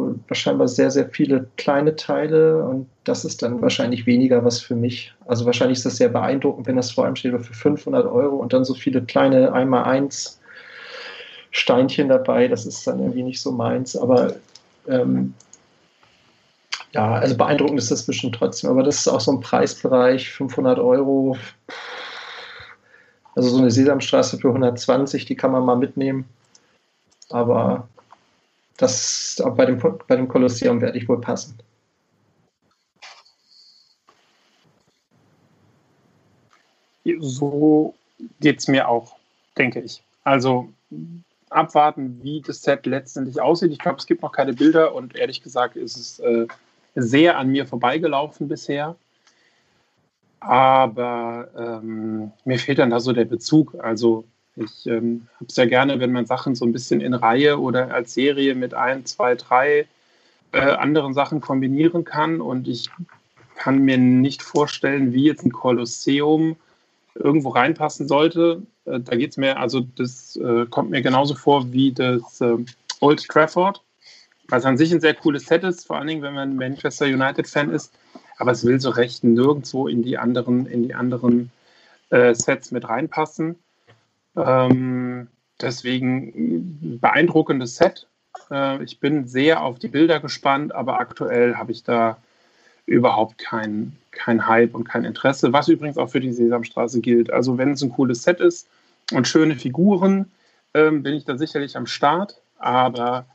wohl wahrscheinlich sehr, sehr viele kleine Teile und das ist dann wahrscheinlich weniger was für mich. Also wahrscheinlich ist das sehr beeindruckend, wenn das vor allem steht für 500 Euro und dann so viele kleine 1x1 Steinchen dabei. Das ist dann irgendwie nicht so meins, aber ähm, ja, also beeindruckend ist das bestimmt trotzdem. Aber das ist auch so ein Preisbereich, 500 Euro. Also so eine Sesamstraße für 120, die kann man mal mitnehmen. Aber das bei dem, bei dem Kolosseum werde ich wohl passen. So geht es mir auch, denke ich. Also abwarten, wie das Set letztendlich aussieht. Ich glaube, es gibt noch keine Bilder und ehrlich gesagt ist es äh, sehr an mir vorbeigelaufen bisher. Aber ähm, mir fehlt dann da so der Bezug. Also ich ähm, habe es ja gerne, wenn man Sachen so ein bisschen in Reihe oder als Serie mit ein, zwei, drei äh, anderen Sachen kombinieren kann. Und ich kann mir nicht vorstellen, wie jetzt ein Kolosseum irgendwo reinpassen sollte. Äh, da geht es mir, also das äh, kommt mir genauso vor wie das äh, Old Trafford, was an sich ein sehr cooles Set ist, vor allen Dingen, wenn man Manchester United-Fan ist. Aber es will so recht nirgendwo in die anderen, in die anderen äh, Sets mit reinpassen. Ähm, deswegen beeindruckendes Set. Äh, ich bin sehr auf die Bilder gespannt, aber aktuell habe ich da überhaupt kein, kein Hype und kein Interesse, was übrigens auch für die Sesamstraße gilt. Also wenn es ein cooles Set ist und schöne Figuren, ähm, bin ich da sicherlich am Start. Aber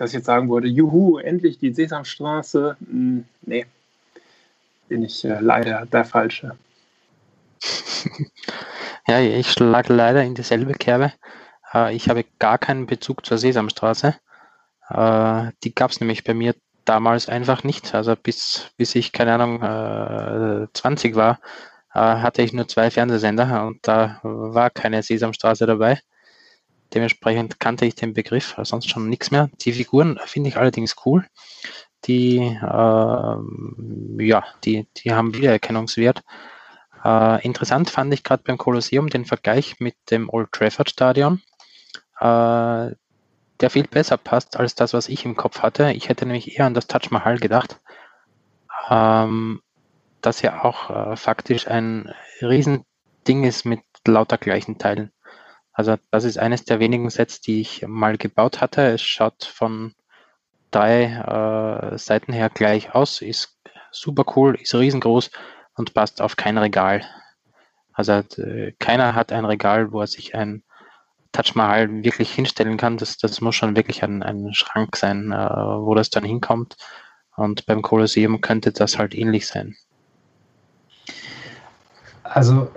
dass ich jetzt sagen würde, juhu, endlich die Sesamstraße, hm, nee, bin ich äh, leider der Falsche. Ja, ich schlage leider in dieselbe Kerbe. Äh, ich habe gar keinen Bezug zur Sesamstraße. Äh, die gab es nämlich bei mir damals einfach nicht. Also bis, bis ich, keine Ahnung, 20 äh, war, hatte ich nur zwei Fernsehsender und da war keine Sesamstraße dabei. Dementsprechend kannte ich den Begriff, sonst schon nichts mehr. Die Figuren finde ich allerdings cool. Die, äh, ja, die, die haben Wiedererkennungswert. Äh, interessant fand ich gerade beim Kolosseum den Vergleich mit dem Old Trafford Stadion, äh, der viel besser passt als das, was ich im Kopf hatte. Ich hätte nämlich eher an das Taj Mahal gedacht, ähm, das ja auch äh, faktisch ein Riesending ist mit lauter gleichen Teilen. Also das ist eines der wenigen Sets, die ich mal gebaut hatte. Es schaut von drei äh, Seiten her gleich aus, ist super cool, ist riesengroß und passt auf kein Regal. Also äh, keiner hat ein Regal, wo er sich ein Touch Mahal wirklich hinstellen kann. Das, das muss schon wirklich ein, ein Schrank sein, äh, wo das dann hinkommt. Und beim Kolosseum könnte das halt ähnlich sein. Also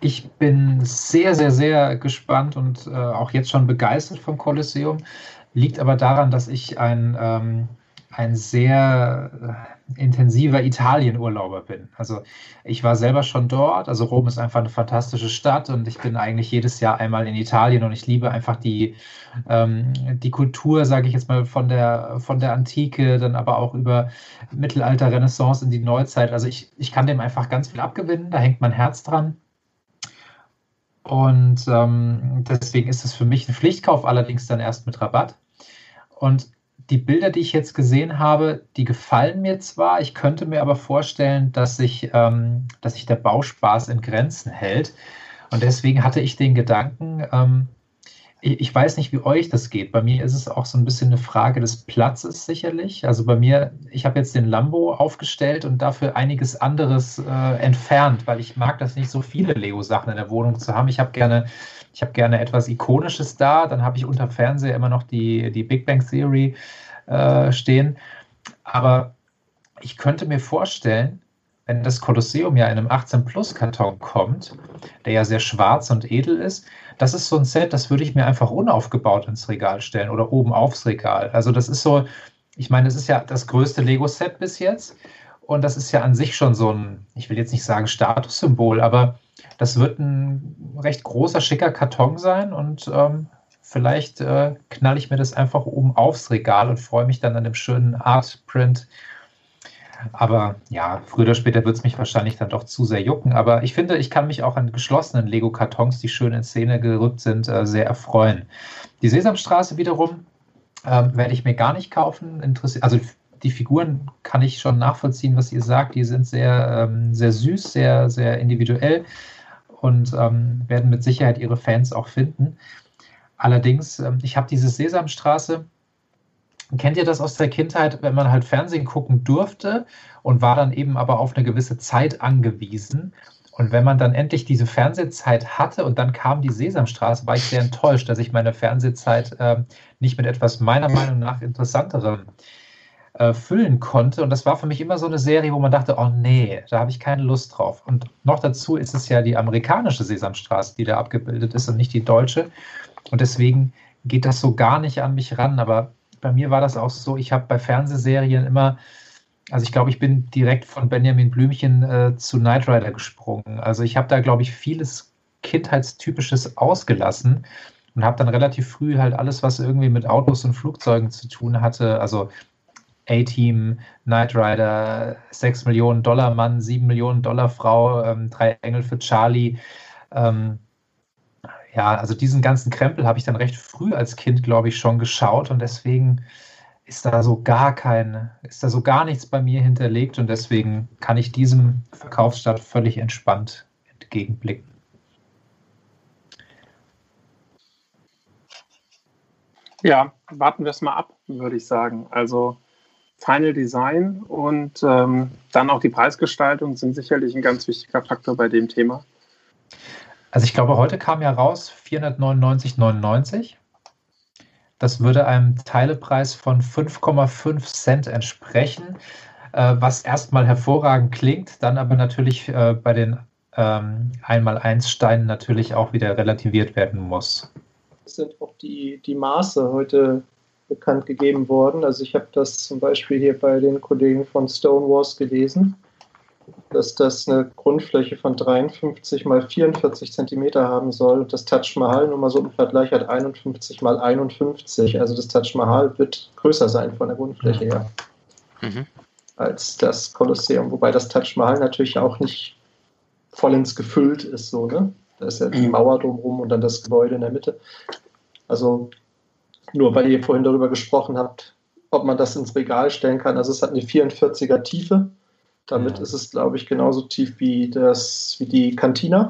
ich bin sehr, sehr, sehr gespannt und äh, auch jetzt schon begeistert vom Kolosseum. Liegt aber daran, dass ich ein, ähm, ein sehr intensiver Italienurlauber bin. Also ich war selber schon dort. Also Rom ist einfach eine fantastische Stadt und ich bin eigentlich jedes Jahr einmal in Italien und ich liebe einfach die, ähm, die Kultur, sage ich jetzt mal, von der, von der Antike, dann aber auch über Mittelalter, Renaissance in die Neuzeit. Also ich, ich kann dem einfach ganz viel abgewinnen. Da hängt mein Herz dran. Und ähm, deswegen ist es für mich ein Pflichtkauf, allerdings dann erst mit Rabatt. Und die Bilder, die ich jetzt gesehen habe, die gefallen mir zwar. Ich könnte mir aber vorstellen, dass sich, ähm, dass sich der Bauspaß in Grenzen hält. Und deswegen hatte ich den Gedanken, ähm, ich, weiß nicht, wie euch das geht. Bei mir ist es auch so ein bisschen eine Frage des Platzes sicherlich. Also bei mir, ich habe jetzt den Lambo aufgestellt und dafür einiges anderes äh, entfernt, weil ich mag das nicht so viele Lego-Sachen in der Wohnung zu haben. Ich habe gerne ich habe gerne etwas Ikonisches da. Dann habe ich unter Fernseher immer noch die, die Big Bang Theory äh, stehen. Aber ich könnte mir vorstellen, wenn das Kolosseum ja in einem 18-Plus-Karton kommt, der ja sehr schwarz und edel ist, das ist so ein Set, das würde ich mir einfach unaufgebaut ins Regal stellen oder oben aufs Regal. Also das ist so, ich meine, es ist ja das größte Lego-Set bis jetzt und das ist ja an sich schon so ein, ich will jetzt nicht sagen Statussymbol, aber das wird ein recht großer, schicker Karton sein und ähm, vielleicht äh, knall ich mir das einfach oben aufs Regal und freue mich dann an dem schönen Art-Print aber ja, früher oder später wird es mich wahrscheinlich dann doch zu sehr jucken. Aber ich finde, ich kann mich auch an geschlossenen Lego-Kartons, die schön in Szene gerückt sind, äh, sehr erfreuen. Die Sesamstraße wiederum äh, werde ich mir gar nicht kaufen. Interessi also die Figuren kann ich schon nachvollziehen, was ihr sagt. Die sind sehr, ähm, sehr süß, sehr, sehr individuell und ähm, werden mit Sicherheit ihre Fans auch finden. Allerdings, ähm, ich habe diese Sesamstraße Kennt ihr das aus der Kindheit, wenn man halt Fernsehen gucken durfte und war dann eben aber auf eine gewisse Zeit angewiesen? Und wenn man dann endlich diese Fernsehzeit hatte und dann kam die Sesamstraße, war ich sehr enttäuscht, dass ich meine Fernsehzeit äh, nicht mit etwas meiner Meinung nach interessanterem äh, füllen konnte. Und das war für mich immer so eine Serie, wo man dachte, oh nee, da habe ich keine Lust drauf. Und noch dazu ist es ja die amerikanische Sesamstraße, die da abgebildet ist und nicht die deutsche. Und deswegen geht das so gar nicht an mich ran. Aber bei mir war das auch so, ich habe bei Fernsehserien immer, also ich glaube, ich bin direkt von Benjamin Blümchen äh, zu Knight Rider gesprungen. Also ich habe da, glaube ich, vieles Kindheitstypisches ausgelassen und habe dann relativ früh halt alles, was irgendwie mit Autos und Flugzeugen zu tun hatte, also A-Team, Knight Rider, 6 Millionen Dollar Mann, 7 Millionen Dollar Frau, ähm, drei Engel für Charlie, ähm, ja, also diesen ganzen Krempel habe ich dann recht früh als Kind, glaube ich, schon geschaut und deswegen ist da so gar kein, ist da so gar nichts bei mir hinterlegt und deswegen kann ich diesem Verkaufsstart völlig entspannt entgegenblicken. Ja, warten wir es mal ab, würde ich sagen. Also Final Design und ähm, dann auch die Preisgestaltung sind sicherlich ein ganz wichtiger Faktor bei dem Thema. Also ich glaube, heute kam ja raus 499,99. Das würde einem Teilepreis von 5,5 Cent entsprechen, äh, was erstmal hervorragend klingt, dann aber natürlich äh, bei den ähm, 1x1 Steinen natürlich auch wieder relativiert werden muss. Es sind auch die, die Maße heute bekannt gegeben worden. Also ich habe das zum Beispiel hier bei den Kollegen von Stonewalls gelesen dass das eine Grundfläche von 53 mal 44 Zentimeter haben soll. Das Taj Mahal, nur mal so im Vergleich, hat 51 mal 51. Also das Taj Mahal wird größer sein von der Grundfläche her mhm. als das Kolosseum. Wobei das Taj Mahal natürlich auch nicht vollends gefüllt ist. So, ne? Da ist ja die mhm. Mauer drumherum und dann das Gebäude in der Mitte. Also nur weil ihr vorhin darüber gesprochen habt, ob man das ins Regal stellen kann. Also es hat eine 44er Tiefe damit ja. ist es, glaube ich, genauso tief wie, das, wie die Cantina.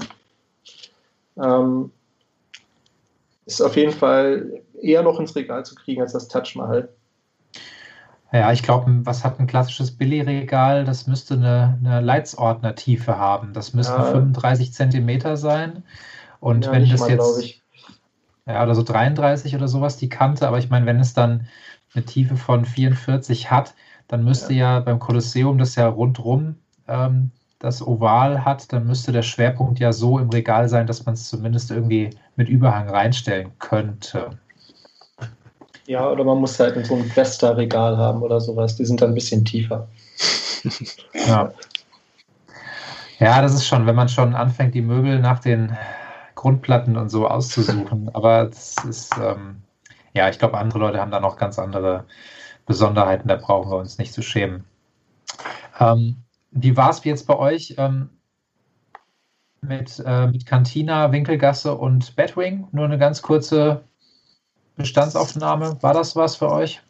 Ähm, ist auf jeden Fall eher noch ins Regal zu kriegen als das Touch Mahal. Ja, ich glaube, was hat ein klassisches Billy-Regal? Das müsste eine, eine Leitsordner-Tiefe haben. Das müssten ja. 35 Zentimeter sein. Und ja, wenn das mal, jetzt. Ja, oder so 33 oder sowas die Kante. Aber ich meine, wenn es dann eine Tiefe von 44 hat, dann müsste ja, ja beim Kolosseum, das ja rundrum ähm, das Oval hat, dann müsste der Schwerpunkt ja so im Regal sein, dass man es zumindest irgendwie mit Überhang reinstellen könnte. Ja, oder man muss halt so ein Vesta-Regal haben oder sowas. Die sind dann ein bisschen tiefer. ja. Ja, das ist schon, wenn man schon anfängt, die Möbel nach den Grundplatten und so auszusuchen. Aber das ist, ähm, ja, ich glaube, andere Leute haben da noch ganz andere Besonderheiten, da brauchen wir uns nicht zu schämen. Ähm, wie war es jetzt bei euch ähm, mit, äh, mit Cantina, Winkelgasse und Batwing? Nur eine ganz kurze Bestandsaufnahme. War das was für euch?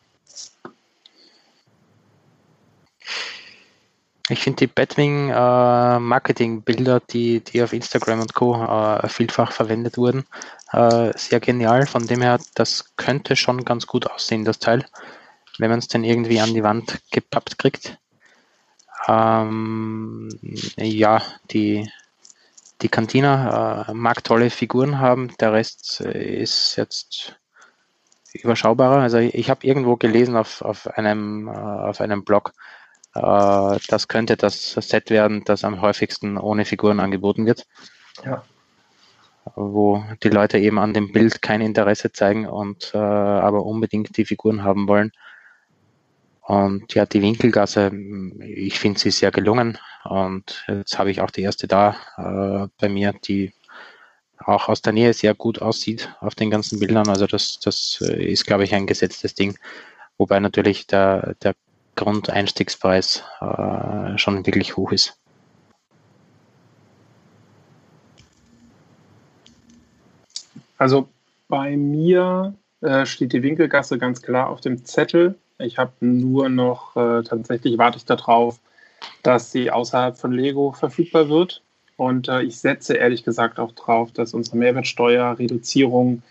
Ich finde die Batwing-Marketing-Bilder, äh, die, die auf Instagram und Co. Äh, vielfach verwendet wurden, äh, sehr genial. Von dem her, das könnte schon ganz gut aussehen, das Teil wenn man es dann irgendwie an die Wand gepappt kriegt. Ähm, ja, die, die Cantina äh, mag tolle Figuren haben, der Rest ist jetzt überschaubarer. Also ich habe irgendwo gelesen auf, auf, einem, äh, auf einem Blog, äh, das könnte das Set werden, das am häufigsten ohne Figuren angeboten wird. Ja. Wo die Leute eben an dem Bild kein Interesse zeigen und äh, aber unbedingt die Figuren haben wollen. Und ja, die Winkelgasse, ich finde sie sehr gelungen. Und jetzt habe ich auch die erste da äh, bei mir, die auch aus der Nähe sehr gut aussieht auf den ganzen Bildern. Also das, das äh, ist, glaube ich, ein gesetztes Ding. Wobei natürlich der, der Grundeinstiegspreis äh, schon wirklich hoch ist. Also bei mir äh, steht die Winkelgasse ganz klar auf dem Zettel. Ich habe nur noch, äh, tatsächlich warte ich darauf, dass sie außerhalb von Lego verfügbar wird. Und äh, ich setze ehrlich gesagt auch drauf, dass unsere Mehrwertsteuerreduzierung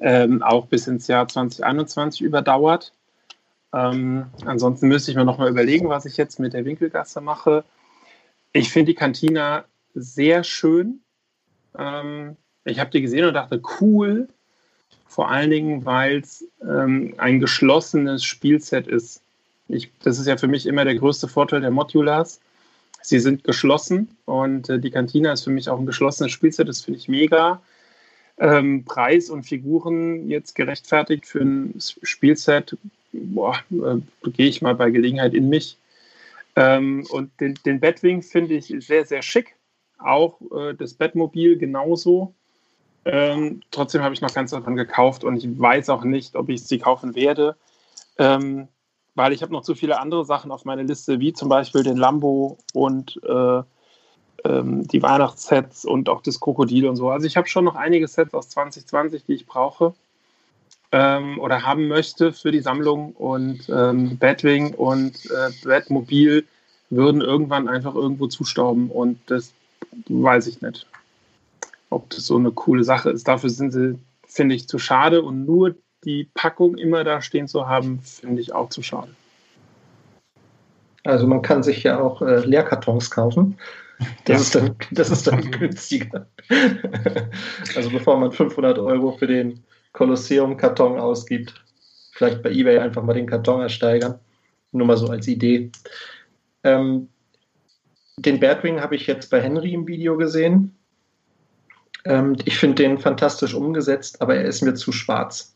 ähm, auch bis ins Jahr 2021 überdauert. Ähm, ansonsten müsste ich mir nochmal überlegen, was ich jetzt mit der Winkelgasse mache. Ich finde die Kantina sehr schön. Ähm, ich habe die gesehen und dachte, cool. Vor allen Dingen, weil es ähm, ein geschlossenes Spielset ist. Ich, das ist ja für mich immer der größte Vorteil der Modulars Sie sind geschlossen und äh, die Kantina ist für mich auch ein geschlossenes Spielset. Das finde ich mega. Ähm, Preis und Figuren jetzt gerechtfertigt für ein Spielset, boah, äh, gehe ich mal bei Gelegenheit in mich. Ähm, und den, den Batwing finde ich sehr, sehr schick. Auch äh, das Batmobil genauso. Ähm, trotzdem habe ich noch ganz davon gekauft und ich weiß auch nicht, ob ich sie kaufen werde. Ähm, weil ich habe noch zu viele andere Sachen auf meiner Liste, wie zum Beispiel den Lambo und äh, ähm, die Weihnachtssets und auch das Krokodil und so. Also ich habe schon noch einige Sets aus 2020, die ich brauche ähm, oder haben möchte für die Sammlung und ähm, Batwing und äh, Batmobil würden irgendwann einfach irgendwo zustauben und das weiß ich nicht, ob das so eine coole Sache ist. Dafür sind sie, finde ich, zu schade und nur die Packung immer da stehen zu haben, finde ich auch zu schade. Also man kann sich ja auch äh, Leerkartons kaufen. Das, ja. ist dann, das ist dann günstiger. also bevor man 500 Euro für den Kolosseum-Karton ausgibt, vielleicht bei eBay einfach mal den Karton ersteigern. Nur mal so als Idee. Ähm, den Batwing habe ich jetzt bei Henry im Video gesehen. Ähm, ich finde den fantastisch umgesetzt, aber er ist mir zu schwarz.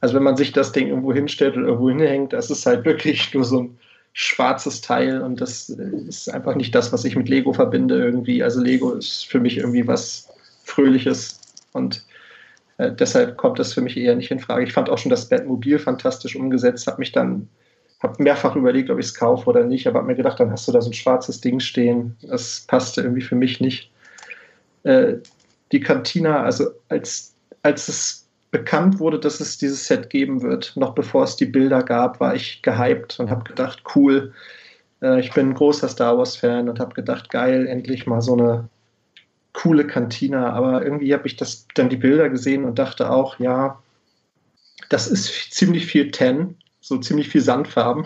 Also wenn man sich das Ding irgendwo hinstellt und irgendwo hinhängt, das ist halt wirklich nur so ein schwarzes Teil und das ist einfach nicht das, was ich mit Lego verbinde irgendwie. Also Lego ist für mich irgendwie was Fröhliches und äh, deshalb kommt das für mich eher nicht in Frage. Ich fand auch schon das Batmobil fantastisch umgesetzt, habe mich dann habe mehrfach überlegt, ob ich es kaufe oder nicht, aber habe mir gedacht, dann hast du da so ein schwarzes Ding stehen. Das passte irgendwie für mich nicht. Äh, die Cantina, also als, als es bekannt wurde, dass es dieses Set geben wird, noch bevor es die Bilder gab, war ich gehypt und habe gedacht, cool, äh, ich bin ein großer Star Wars-Fan und habe gedacht, geil, endlich mal so eine coole Kantina. Aber irgendwie habe ich das dann die Bilder gesehen und dachte auch, ja, das ist ziemlich viel Ten, so ziemlich viel Sandfarben.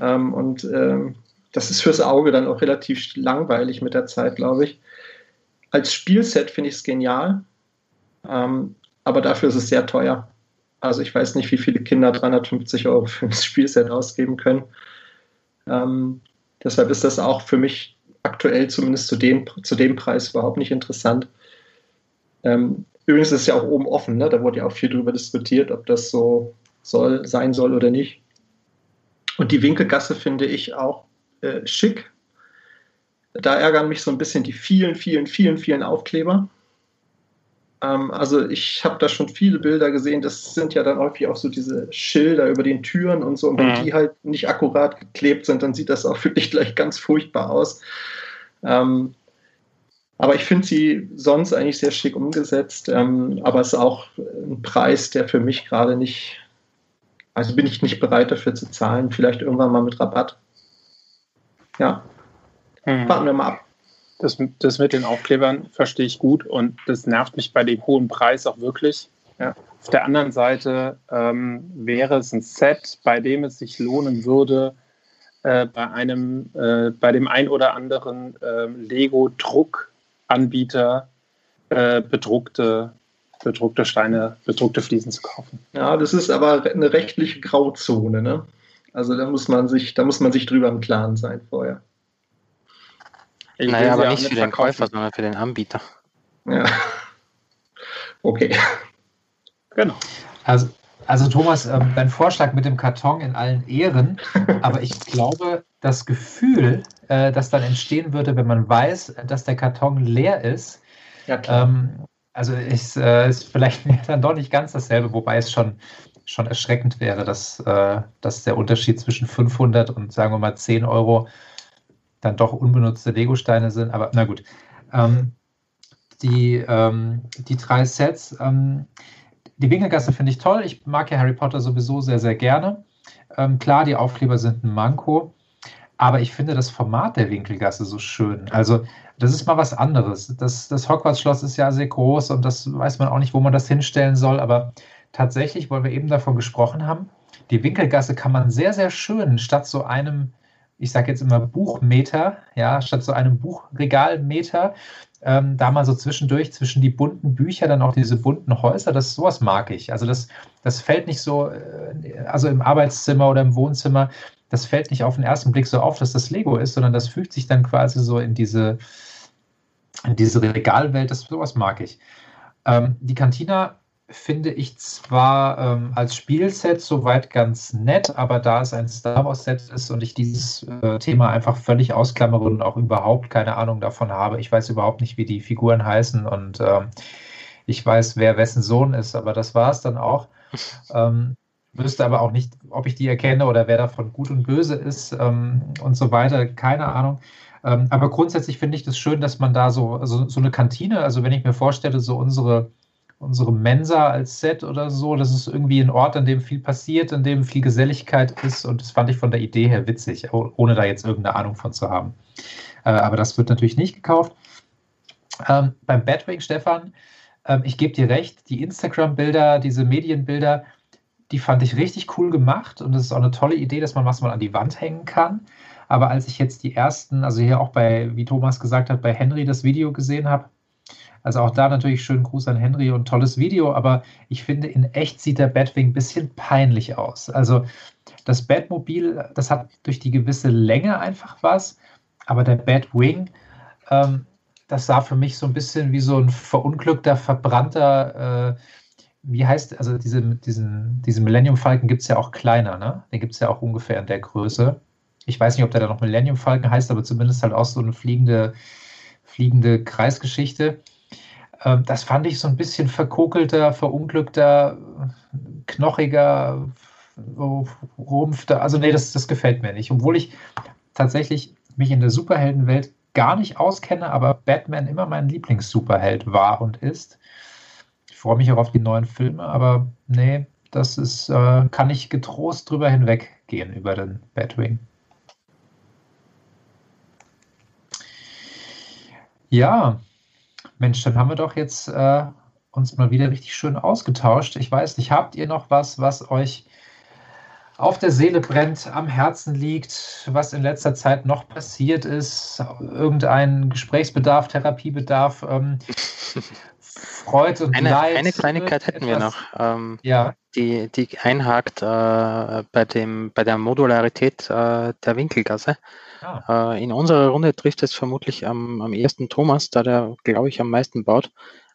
Ähm, und ähm, das ist fürs Auge dann auch relativ langweilig mit der Zeit, glaube ich. Als Spielset finde ich es genial. Ähm, aber dafür ist es sehr teuer. Also ich weiß nicht, wie viele Kinder 350 Euro für ein Spielset ausgeben können. Ähm, deshalb ist das auch für mich aktuell zumindest zu dem, zu dem Preis überhaupt nicht interessant. Ähm, übrigens ist es ja auch oben offen, ne? da wurde ja auch viel darüber diskutiert, ob das so soll, sein soll oder nicht. Und die Winkelgasse finde ich auch äh, schick. Da ärgern mich so ein bisschen die vielen, vielen, vielen, vielen Aufkleber. Ähm, also ich habe da schon viele Bilder gesehen, das sind ja dann häufig auch so diese Schilder über den Türen und so. Und wenn mhm. die halt nicht akkurat geklebt sind, dann sieht das auch wirklich gleich ganz furchtbar aus. Ähm, aber ich finde sie sonst eigentlich sehr schick umgesetzt. Ähm, aber es ist auch ein Preis, der für mich gerade nicht, also bin ich nicht bereit dafür zu zahlen. Vielleicht irgendwann mal mit Rabatt. Ja. Mhm. Warten wir mal ab. Das, das mit den Aufklebern verstehe ich gut und das nervt mich bei dem hohen Preis auch wirklich. Ja. Auf der anderen Seite ähm, wäre es ein Set, bei dem es sich lohnen würde, äh, bei einem, äh, bei dem ein oder anderen äh, Lego-Druckanbieter bedruckte bedruckte Steine, bedruckte Fliesen zu kaufen. Ja, das ist aber eine rechtliche Grauzone, ne? Also da muss man sich, da muss man sich drüber im Klaren sein vorher. Ich naja, aber nicht für den Käufer, sondern für den Anbieter. Ja. Okay. Genau. Also, also Thomas, ähm, dein Vorschlag mit dem Karton in allen Ehren, aber ich glaube, das Gefühl, äh, das dann entstehen würde, wenn man weiß, dass der Karton leer ist, ja, ähm, also ist, äh, ist vielleicht dann doch nicht ganz dasselbe, wobei es schon, schon erschreckend wäre, dass, äh, dass der Unterschied zwischen 500 und sagen wir mal 10 Euro dann doch unbenutzte Lego-Steine sind. Aber na gut. Ähm, die, ähm, die drei Sets, ähm, die Winkelgasse finde ich toll. Ich mag ja Harry Potter sowieso sehr, sehr gerne. Ähm, klar, die Aufkleber sind ein Manko. Aber ich finde das Format der Winkelgasse so schön. Also, das ist mal was anderes. Das, das Hogwarts-Schloss ist ja sehr groß und das weiß man auch nicht, wo man das hinstellen soll. Aber tatsächlich, weil wir eben davon gesprochen haben, die Winkelgasse kann man sehr, sehr schön statt so einem, ich sage jetzt immer Buchmeter, ja, statt so einem Buchregalmeter, ähm, da mal so zwischendurch zwischen die bunten Bücher dann auch diese bunten Häuser, das sowas mag ich. Also das, das fällt nicht so, äh, also im Arbeitszimmer oder im Wohnzimmer, das fällt nicht auf den ersten Blick so auf, dass das Lego ist, sondern das fügt sich dann quasi so in diese, in diese Regalwelt, das sowas mag ich. Ähm, die Cantina finde ich zwar ähm, als Spielset soweit ganz nett, aber da es ein Star Wars Set ist und ich dieses äh, Thema einfach völlig ausklammere und auch überhaupt keine Ahnung davon habe, ich weiß überhaupt nicht, wie die Figuren heißen und ähm, ich weiß, wer wessen Sohn ist, aber das war es dann auch. Ähm, wüsste aber auch nicht, ob ich die erkenne oder wer davon gut und böse ist ähm, und so weiter. Keine Ahnung. Ähm, aber grundsätzlich finde ich das schön, dass man da so, also so eine Kantine, also wenn ich mir vorstelle, so unsere, unsere Mensa als Set oder so, das ist irgendwie ein Ort, an dem viel passiert, an dem viel Geselligkeit ist und das fand ich von der Idee her witzig, ohne da jetzt irgendeine Ahnung von zu haben. Äh, aber das wird natürlich nicht gekauft. Ähm, beim Batwing, Stefan, ähm, ich gebe dir recht, die Instagram-Bilder, diese Medienbilder, die fand ich richtig cool gemacht und es ist auch eine tolle Idee, dass man was mal an die Wand hängen kann. Aber als ich jetzt die ersten, also hier auch bei, wie Thomas gesagt hat, bei Henry das Video gesehen habe, also auch da natürlich schönen Gruß an Henry und tolles Video, aber ich finde, in echt sieht der Batwing ein bisschen peinlich aus. Also das Batmobil, das hat durch die gewisse Länge einfach was, aber der Batwing, ähm, das sah für mich so ein bisschen wie so ein verunglückter, verbrannter äh, wie heißt, also diese, diesen, diesen Millennium Falcon gibt es ja auch kleiner, ne? Den gibt es ja auch ungefähr in der Größe. Ich weiß nicht, ob der da noch Millennium Falcon heißt, aber zumindest halt auch so eine fliegende, fliegende Kreisgeschichte. Ähm, das fand ich so ein bisschen verkokelter, verunglückter, knochiger, rumpfter. Also, nee, das, das gefällt mir nicht. Obwohl ich tatsächlich mich in der Superheldenwelt gar nicht auskenne, aber Batman immer mein Lieblings-Superheld war und ist freue mich auch auf die neuen Filme, aber nee, das ist, äh, kann ich getrost drüber hinweggehen über den Batwing. Ja, Mensch, dann haben wir doch jetzt äh, uns mal wieder richtig schön ausgetauscht. Ich weiß nicht, habt ihr noch was, was euch auf der Seele brennt, am Herzen liegt, was in letzter Zeit noch passiert ist, irgendein Gesprächsbedarf, Therapiebedarf, ähm, Freude und eine, Leid. Eine Kleinigkeit hätten wir noch, ähm, ja. die, die einhakt äh, bei, dem, bei der Modularität äh, der Winkelgasse. Ah. Äh, in unserer Runde trifft es vermutlich am, am ersten Thomas, da der, glaube ich, am meisten baut.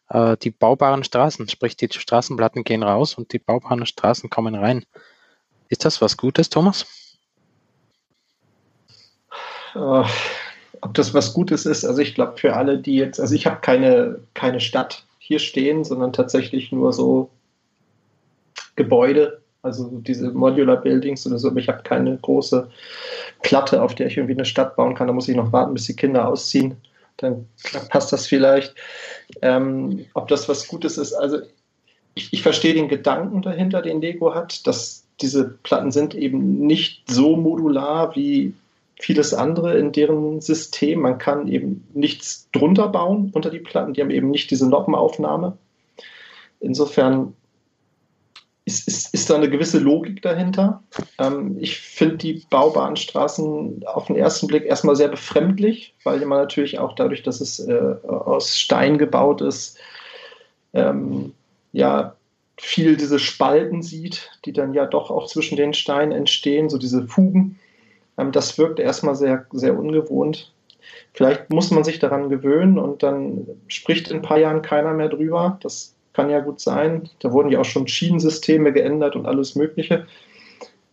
Äh, die baubaren Straßen, sprich die Straßenplatten gehen raus und die baubaren Straßen kommen rein. Ist das was Gutes, Thomas? Uh, ob das was Gutes ist, also ich glaube für alle, die jetzt, also ich habe keine, keine Stadt hier stehen, sondern tatsächlich nur so Gebäude, also diese Modular Buildings oder so. Ich habe keine große Platte, auf der ich irgendwie eine Stadt bauen kann. Da muss ich noch warten, bis die Kinder ausziehen. Dann passt das vielleicht. Ähm, ob das was Gutes ist, also ich, ich verstehe den Gedanken dahinter, den Lego hat, dass diese Platten sind eben nicht so modular wie vieles andere in deren System. Man kann eben nichts drunter bauen unter die Platten. Die haben eben nicht diese Noppenaufnahme. Insofern ist, ist, ist da eine gewisse Logik dahinter. Ähm, ich finde die baubaren Straßen auf den ersten Blick erstmal sehr befremdlich, weil man natürlich auch dadurch, dass es äh, aus Stein gebaut ist, ähm, ja viel diese Spalten sieht, die dann ja doch auch zwischen den Steinen entstehen, so diese Fugen. Ähm, das wirkt erstmal sehr, sehr ungewohnt. Vielleicht muss man sich daran gewöhnen und dann spricht in ein paar Jahren keiner mehr drüber. Das kann ja gut sein. Da wurden ja auch schon Schienensysteme geändert und alles Mögliche.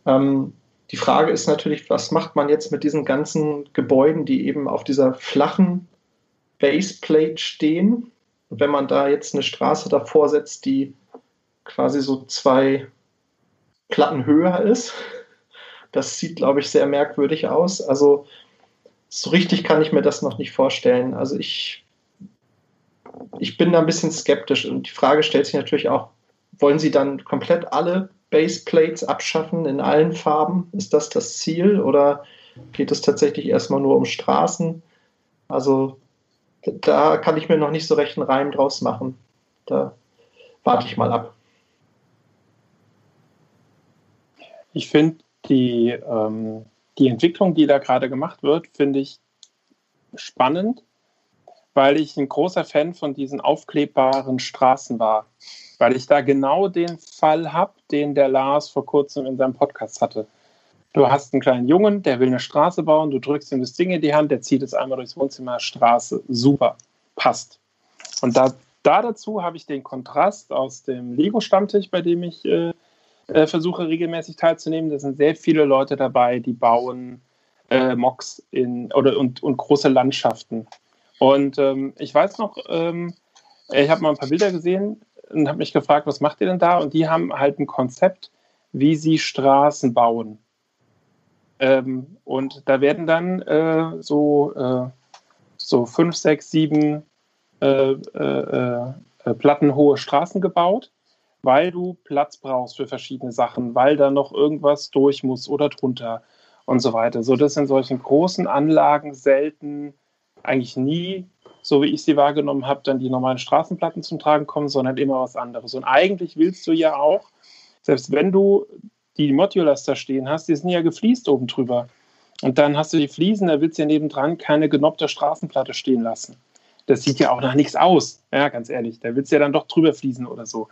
Ähm, die Frage ist natürlich, was macht man jetzt mit diesen ganzen Gebäuden, die eben auf dieser flachen Baseplate stehen? Und wenn man da jetzt eine Straße davor setzt, die quasi so zwei Platten höher ist, das sieht, glaube ich, sehr merkwürdig aus. Also so richtig kann ich mir das noch nicht vorstellen. Also ich, ich bin da ein bisschen skeptisch und die Frage stellt sich natürlich auch, wollen Sie dann komplett alle Baseplates abschaffen in allen Farben? Ist das das Ziel oder geht es tatsächlich erstmal nur um Straßen? Also da kann ich mir noch nicht so recht einen Reim draus machen. Da warte ich mal ab. Ich finde die, ähm, die Entwicklung, die da gerade gemacht wird, finde ich spannend, weil ich ein großer Fan von diesen aufklebbaren Straßen war weil ich da genau den Fall habe, den der Lars vor kurzem in seinem Podcast hatte. Du hast einen kleinen Jungen, der will eine Straße bauen, du drückst ihm das Ding in die Hand, der zieht es einmal durchs Wohnzimmer, Straße, super, passt. Und da, da dazu habe ich den Kontrast aus dem Lego-Stammtisch, bei dem ich äh, äh, versuche regelmäßig teilzunehmen. Da sind sehr viele Leute dabei, die bauen äh, Mocks in, oder, und, und große Landschaften. Und ähm, ich weiß noch, ähm, ich habe mal ein paar Bilder gesehen, und habe mich gefragt, was macht ihr denn da? Und die haben halt ein Konzept, wie sie Straßen bauen. Ähm, und da werden dann äh, so, äh, so fünf, sechs, sieben äh, äh, äh, plattenhohe Straßen gebaut, weil du Platz brauchst für verschiedene Sachen, weil da noch irgendwas durch muss oder drunter und so weiter. So dass in solchen großen Anlagen selten, eigentlich nie so wie ich sie wahrgenommen habe, dann die normalen Straßenplatten zum Tragen kommen, sondern immer was anderes. Und eigentlich willst du ja auch, selbst wenn du die Modulars da stehen hast, die sind ja gefliest oben drüber. Und dann hast du die Fliesen, da willst du ja nebendran keine genoppte Straßenplatte stehen lassen. Das sieht ja auch nach nichts aus, ja, ganz ehrlich. Da willst du ja dann doch drüber fließen oder so.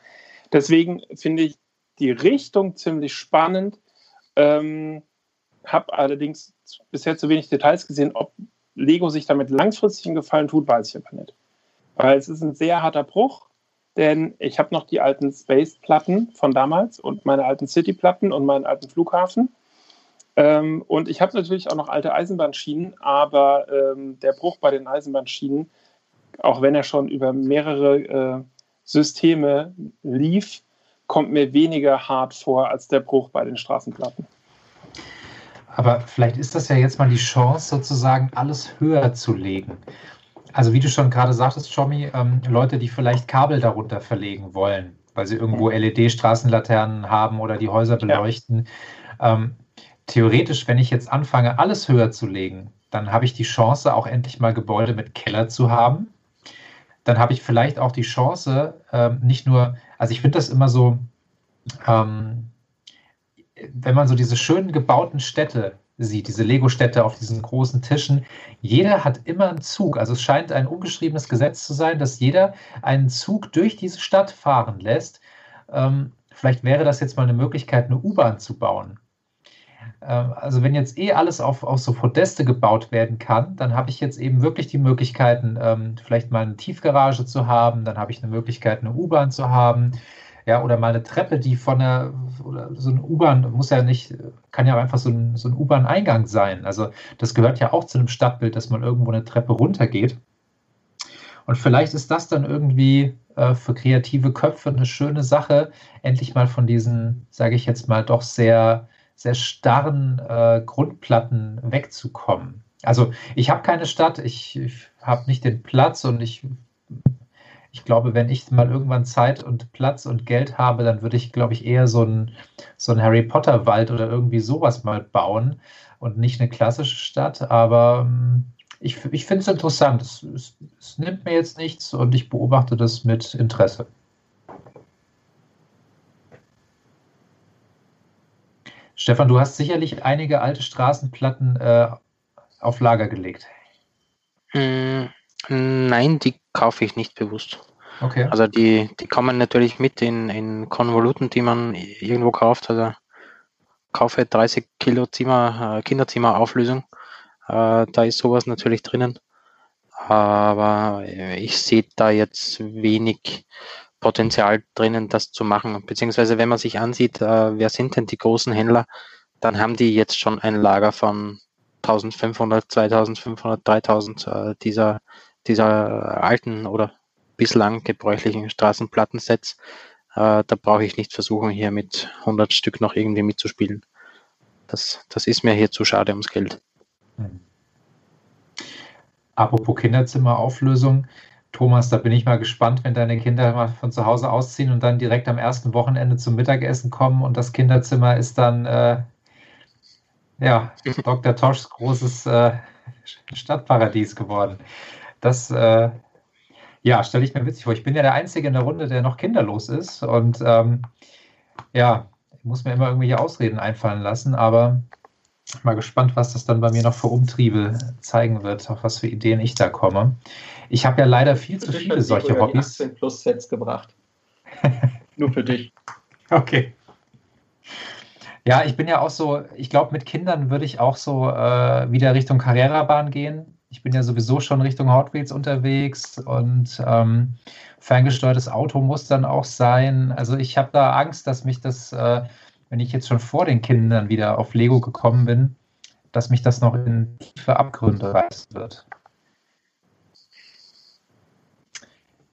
Deswegen finde ich die Richtung ziemlich spannend. Ähm, habe allerdings bisher zu wenig Details gesehen, ob Lego sich damit langfristig einen Gefallen tut, weiß ich aber nicht. Weil es ist ein sehr harter Bruch, denn ich habe noch die alten Space-Platten von damals und meine alten City-Platten und meinen alten Flughafen. Ähm, und ich habe natürlich auch noch alte Eisenbahnschienen, aber ähm, der Bruch bei den Eisenbahnschienen, auch wenn er schon über mehrere äh, Systeme lief, kommt mir weniger hart vor als der Bruch bei den Straßenplatten. Aber vielleicht ist das ja jetzt mal die Chance, sozusagen alles höher zu legen. Also wie du schon gerade sagtest, Schommi, ähm, Leute, die vielleicht Kabel darunter verlegen wollen, weil sie irgendwo mhm. LED-Straßenlaternen haben oder die Häuser beleuchten. Ja. Ähm, theoretisch, wenn ich jetzt anfange, alles höher zu legen, dann habe ich die Chance, auch endlich mal Gebäude mit Keller zu haben. Dann habe ich vielleicht auch die Chance, ähm, nicht nur, also ich finde das immer so, ähm, wenn man so diese schönen gebauten Städte sieht, diese Lego-Städte auf diesen großen Tischen, jeder hat immer einen Zug. Also es scheint ein ungeschriebenes Gesetz zu sein, dass jeder einen Zug durch diese Stadt fahren lässt. Ähm, vielleicht wäre das jetzt mal eine Möglichkeit, eine U-Bahn zu bauen. Ähm, also wenn jetzt eh alles auf, auf so Podeste gebaut werden kann, dann habe ich jetzt eben wirklich die Möglichkeiten, ähm, vielleicht mal eine Tiefgarage zu haben, dann habe ich eine Möglichkeit, eine U-Bahn zu haben ja, oder mal eine Treppe, die von der, oder so eine U-Bahn, muss ja nicht, kann ja einfach so ein, so ein U-Bahn-Eingang sein. Also das gehört ja auch zu einem Stadtbild, dass man irgendwo eine Treppe runtergeht. Und vielleicht ist das dann irgendwie äh, für kreative Köpfe eine schöne Sache, endlich mal von diesen, sage ich jetzt mal, doch sehr, sehr starren äh, Grundplatten wegzukommen. Also ich habe keine Stadt, ich, ich habe nicht den Platz und ich ich glaube, wenn ich mal irgendwann Zeit und Platz und Geld habe, dann würde ich, glaube ich, eher so einen so Harry Potter Wald oder irgendwie sowas mal bauen und nicht eine klassische Stadt. Aber ähm, ich, ich finde es interessant. Es, es, es nimmt mir jetzt nichts und ich beobachte das mit Interesse. Stefan, du hast sicherlich einige alte Straßenplatten äh, auf Lager gelegt. Mm, nein, die kaufe ich nicht bewusst. Okay. Also die, die kommen natürlich mit in, in Konvoluten, die man irgendwo kauft. Also kaufe 30 Kilo Zimmer, äh, Kinderzimmerauflösung. Äh, da ist sowas natürlich drinnen. Aber ich sehe da jetzt wenig Potenzial drinnen, das zu machen. Beziehungsweise wenn man sich ansieht, äh, wer sind denn die großen Händler, dann haben die jetzt schon ein Lager von 1500, 2500, 3000 äh, dieser, dieser alten oder bislang gebräuchlichen Straßenplattensets. Äh, da brauche ich nicht versuchen, hier mit 100 Stück noch irgendwie mitzuspielen. Das, das ist mir hier zu schade ums Geld. Hm. Apropos Kinderzimmerauflösung. Thomas, da bin ich mal gespannt, wenn deine Kinder mal von zu Hause ausziehen und dann direkt am ersten Wochenende zum Mittagessen kommen und das Kinderzimmer ist dann äh, ja, Dr. Toschs großes äh, Stadtparadies geworden. Das äh, ja, stelle ich mir witzig vor. Ich bin ja der Einzige in der Runde, der noch kinderlos ist. Und ähm, ja, ich muss mir immer irgendwelche Ausreden einfallen lassen, aber mal gespannt, was das dann bei mir noch für Umtriebe zeigen wird, auf was für Ideen ich da komme. Ich habe ja leider viel zu viele solche Hobbys. 18 plus Sets gebracht. Nur für dich. Okay. Ja, ich bin ja auch so, ich glaube, mit Kindern würde ich auch so äh, wieder Richtung Carrera-Bahn gehen ich bin ja sowieso schon Richtung Hot Wheels unterwegs und ähm, ferngesteuertes Auto muss dann auch sein. Also ich habe da Angst, dass mich das, äh, wenn ich jetzt schon vor den Kindern wieder auf Lego gekommen bin, dass mich das noch in tiefe Abgründe reißen wird.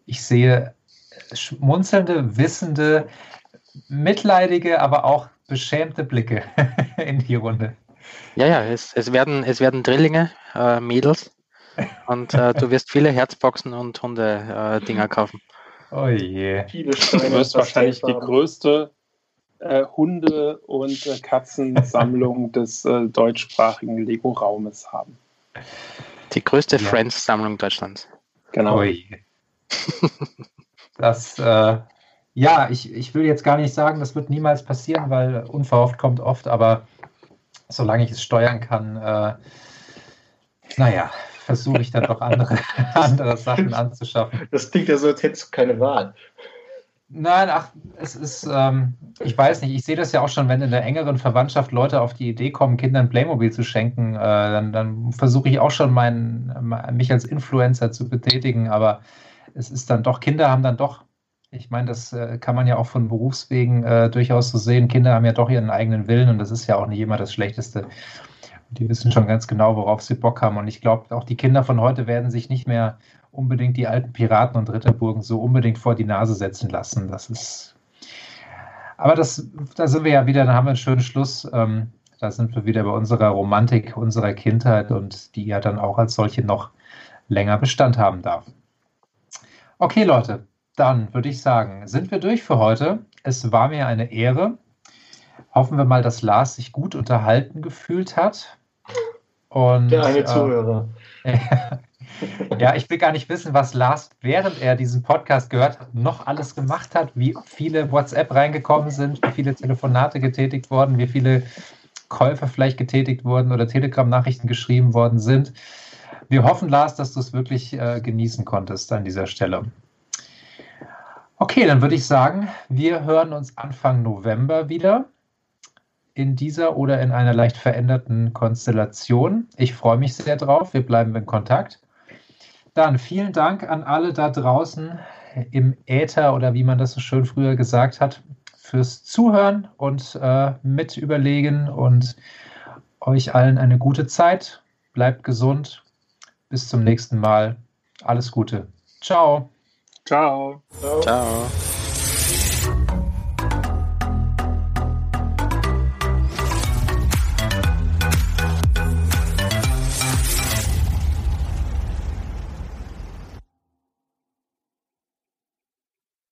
Ich sehe schmunzelnde, wissende, mitleidige, aber auch beschämte Blicke in die Runde. Ja, ja, es, es, werden, es werden Drillinge, äh, Mädels. Und äh, du wirst viele Herzboxen und Hunde-Dinger äh, kaufen. Oh je. Viele Steine, du wirst wahrscheinlich die größte äh, Hunde- und äh, Katzensammlung des äh, deutschsprachigen Lego-Raumes haben. Die größte ja. Friends-Sammlung Deutschlands. Genau. Je. das, äh, ja, ich, ich will jetzt gar nicht sagen, das wird niemals passieren, weil unverhofft kommt oft, aber solange ich es steuern kann, äh, naja, versuche ich dann doch andere, andere Sachen anzuschaffen. Das klingt ja so, als hättest du keine Wahl. Nein, ach, es ist, ähm, ich weiß nicht, ich sehe das ja auch schon, wenn in der engeren Verwandtschaft Leute auf die Idee kommen, Kindern Playmobil zu schenken, äh, dann, dann versuche ich auch schon mein, mich als Influencer zu betätigen, aber es ist dann doch, Kinder haben dann doch, ich meine, das äh, kann man ja auch von Berufswegen äh, durchaus so sehen, Kinder haben ja doch ihren eigenen Willen und das ist ja auch nicht immer das Schlechteste. Die wissen schon ganz genau, worauf sie Bock haben. Und ich glaube, auch die Kinder von heute werden sich nicht mehr unbedingt die alten Piraten und Ritterburgen so unbedingt vor die Nase setzen lassen. Das ist. Aber das, da sind wir ja wieder, da haben wir einen schönen Schluss. Ähm, da sind wir wieder bei unserer Romantik, unserer Kindheit und die ja dann auch als solche noch länger Bestand haben darf. Okay, Leute, dann würde ich sagen, sind wir durch für heute. Es war mir eine Ehre. Hoffen wir mal, dass Lars sich gut unterhalten gefühlt hat. Und, Der eine äh, Zuhörer. ja, ich will gar nicht wissen, was Lars, während er diesen Podcast gehört hat, noch alles gemacht hat, wie viele WhatsApp reingekommen sind, wie viele Telefonate getätigt wurden, wie viele Käufe vielleicht getätigt wurden oder Telegram-Nachrichten geschrieben worden sind. Wir hoffen, Lars, dass du es wirklich äh, genießen konntest an dieser Stelle. Okay, dann würde ich sagen, wir hören uns Anfang November wieder in dieser oder in einer leicht veränderten Konstellation. Ich freue mich sehr drauf. Wir bleiben in Kontakt. Dann vielen Dank an alle da draußen im Äther oder wie man das so schön früher gesagt hat, fürs Zuhören und äh, mit überlegen und euch allen eine gute Zeit. Bleibt gesund. Bis zum nächsten Mal. Alles Gute. Ciao. Ciao. Ciao. Ciao.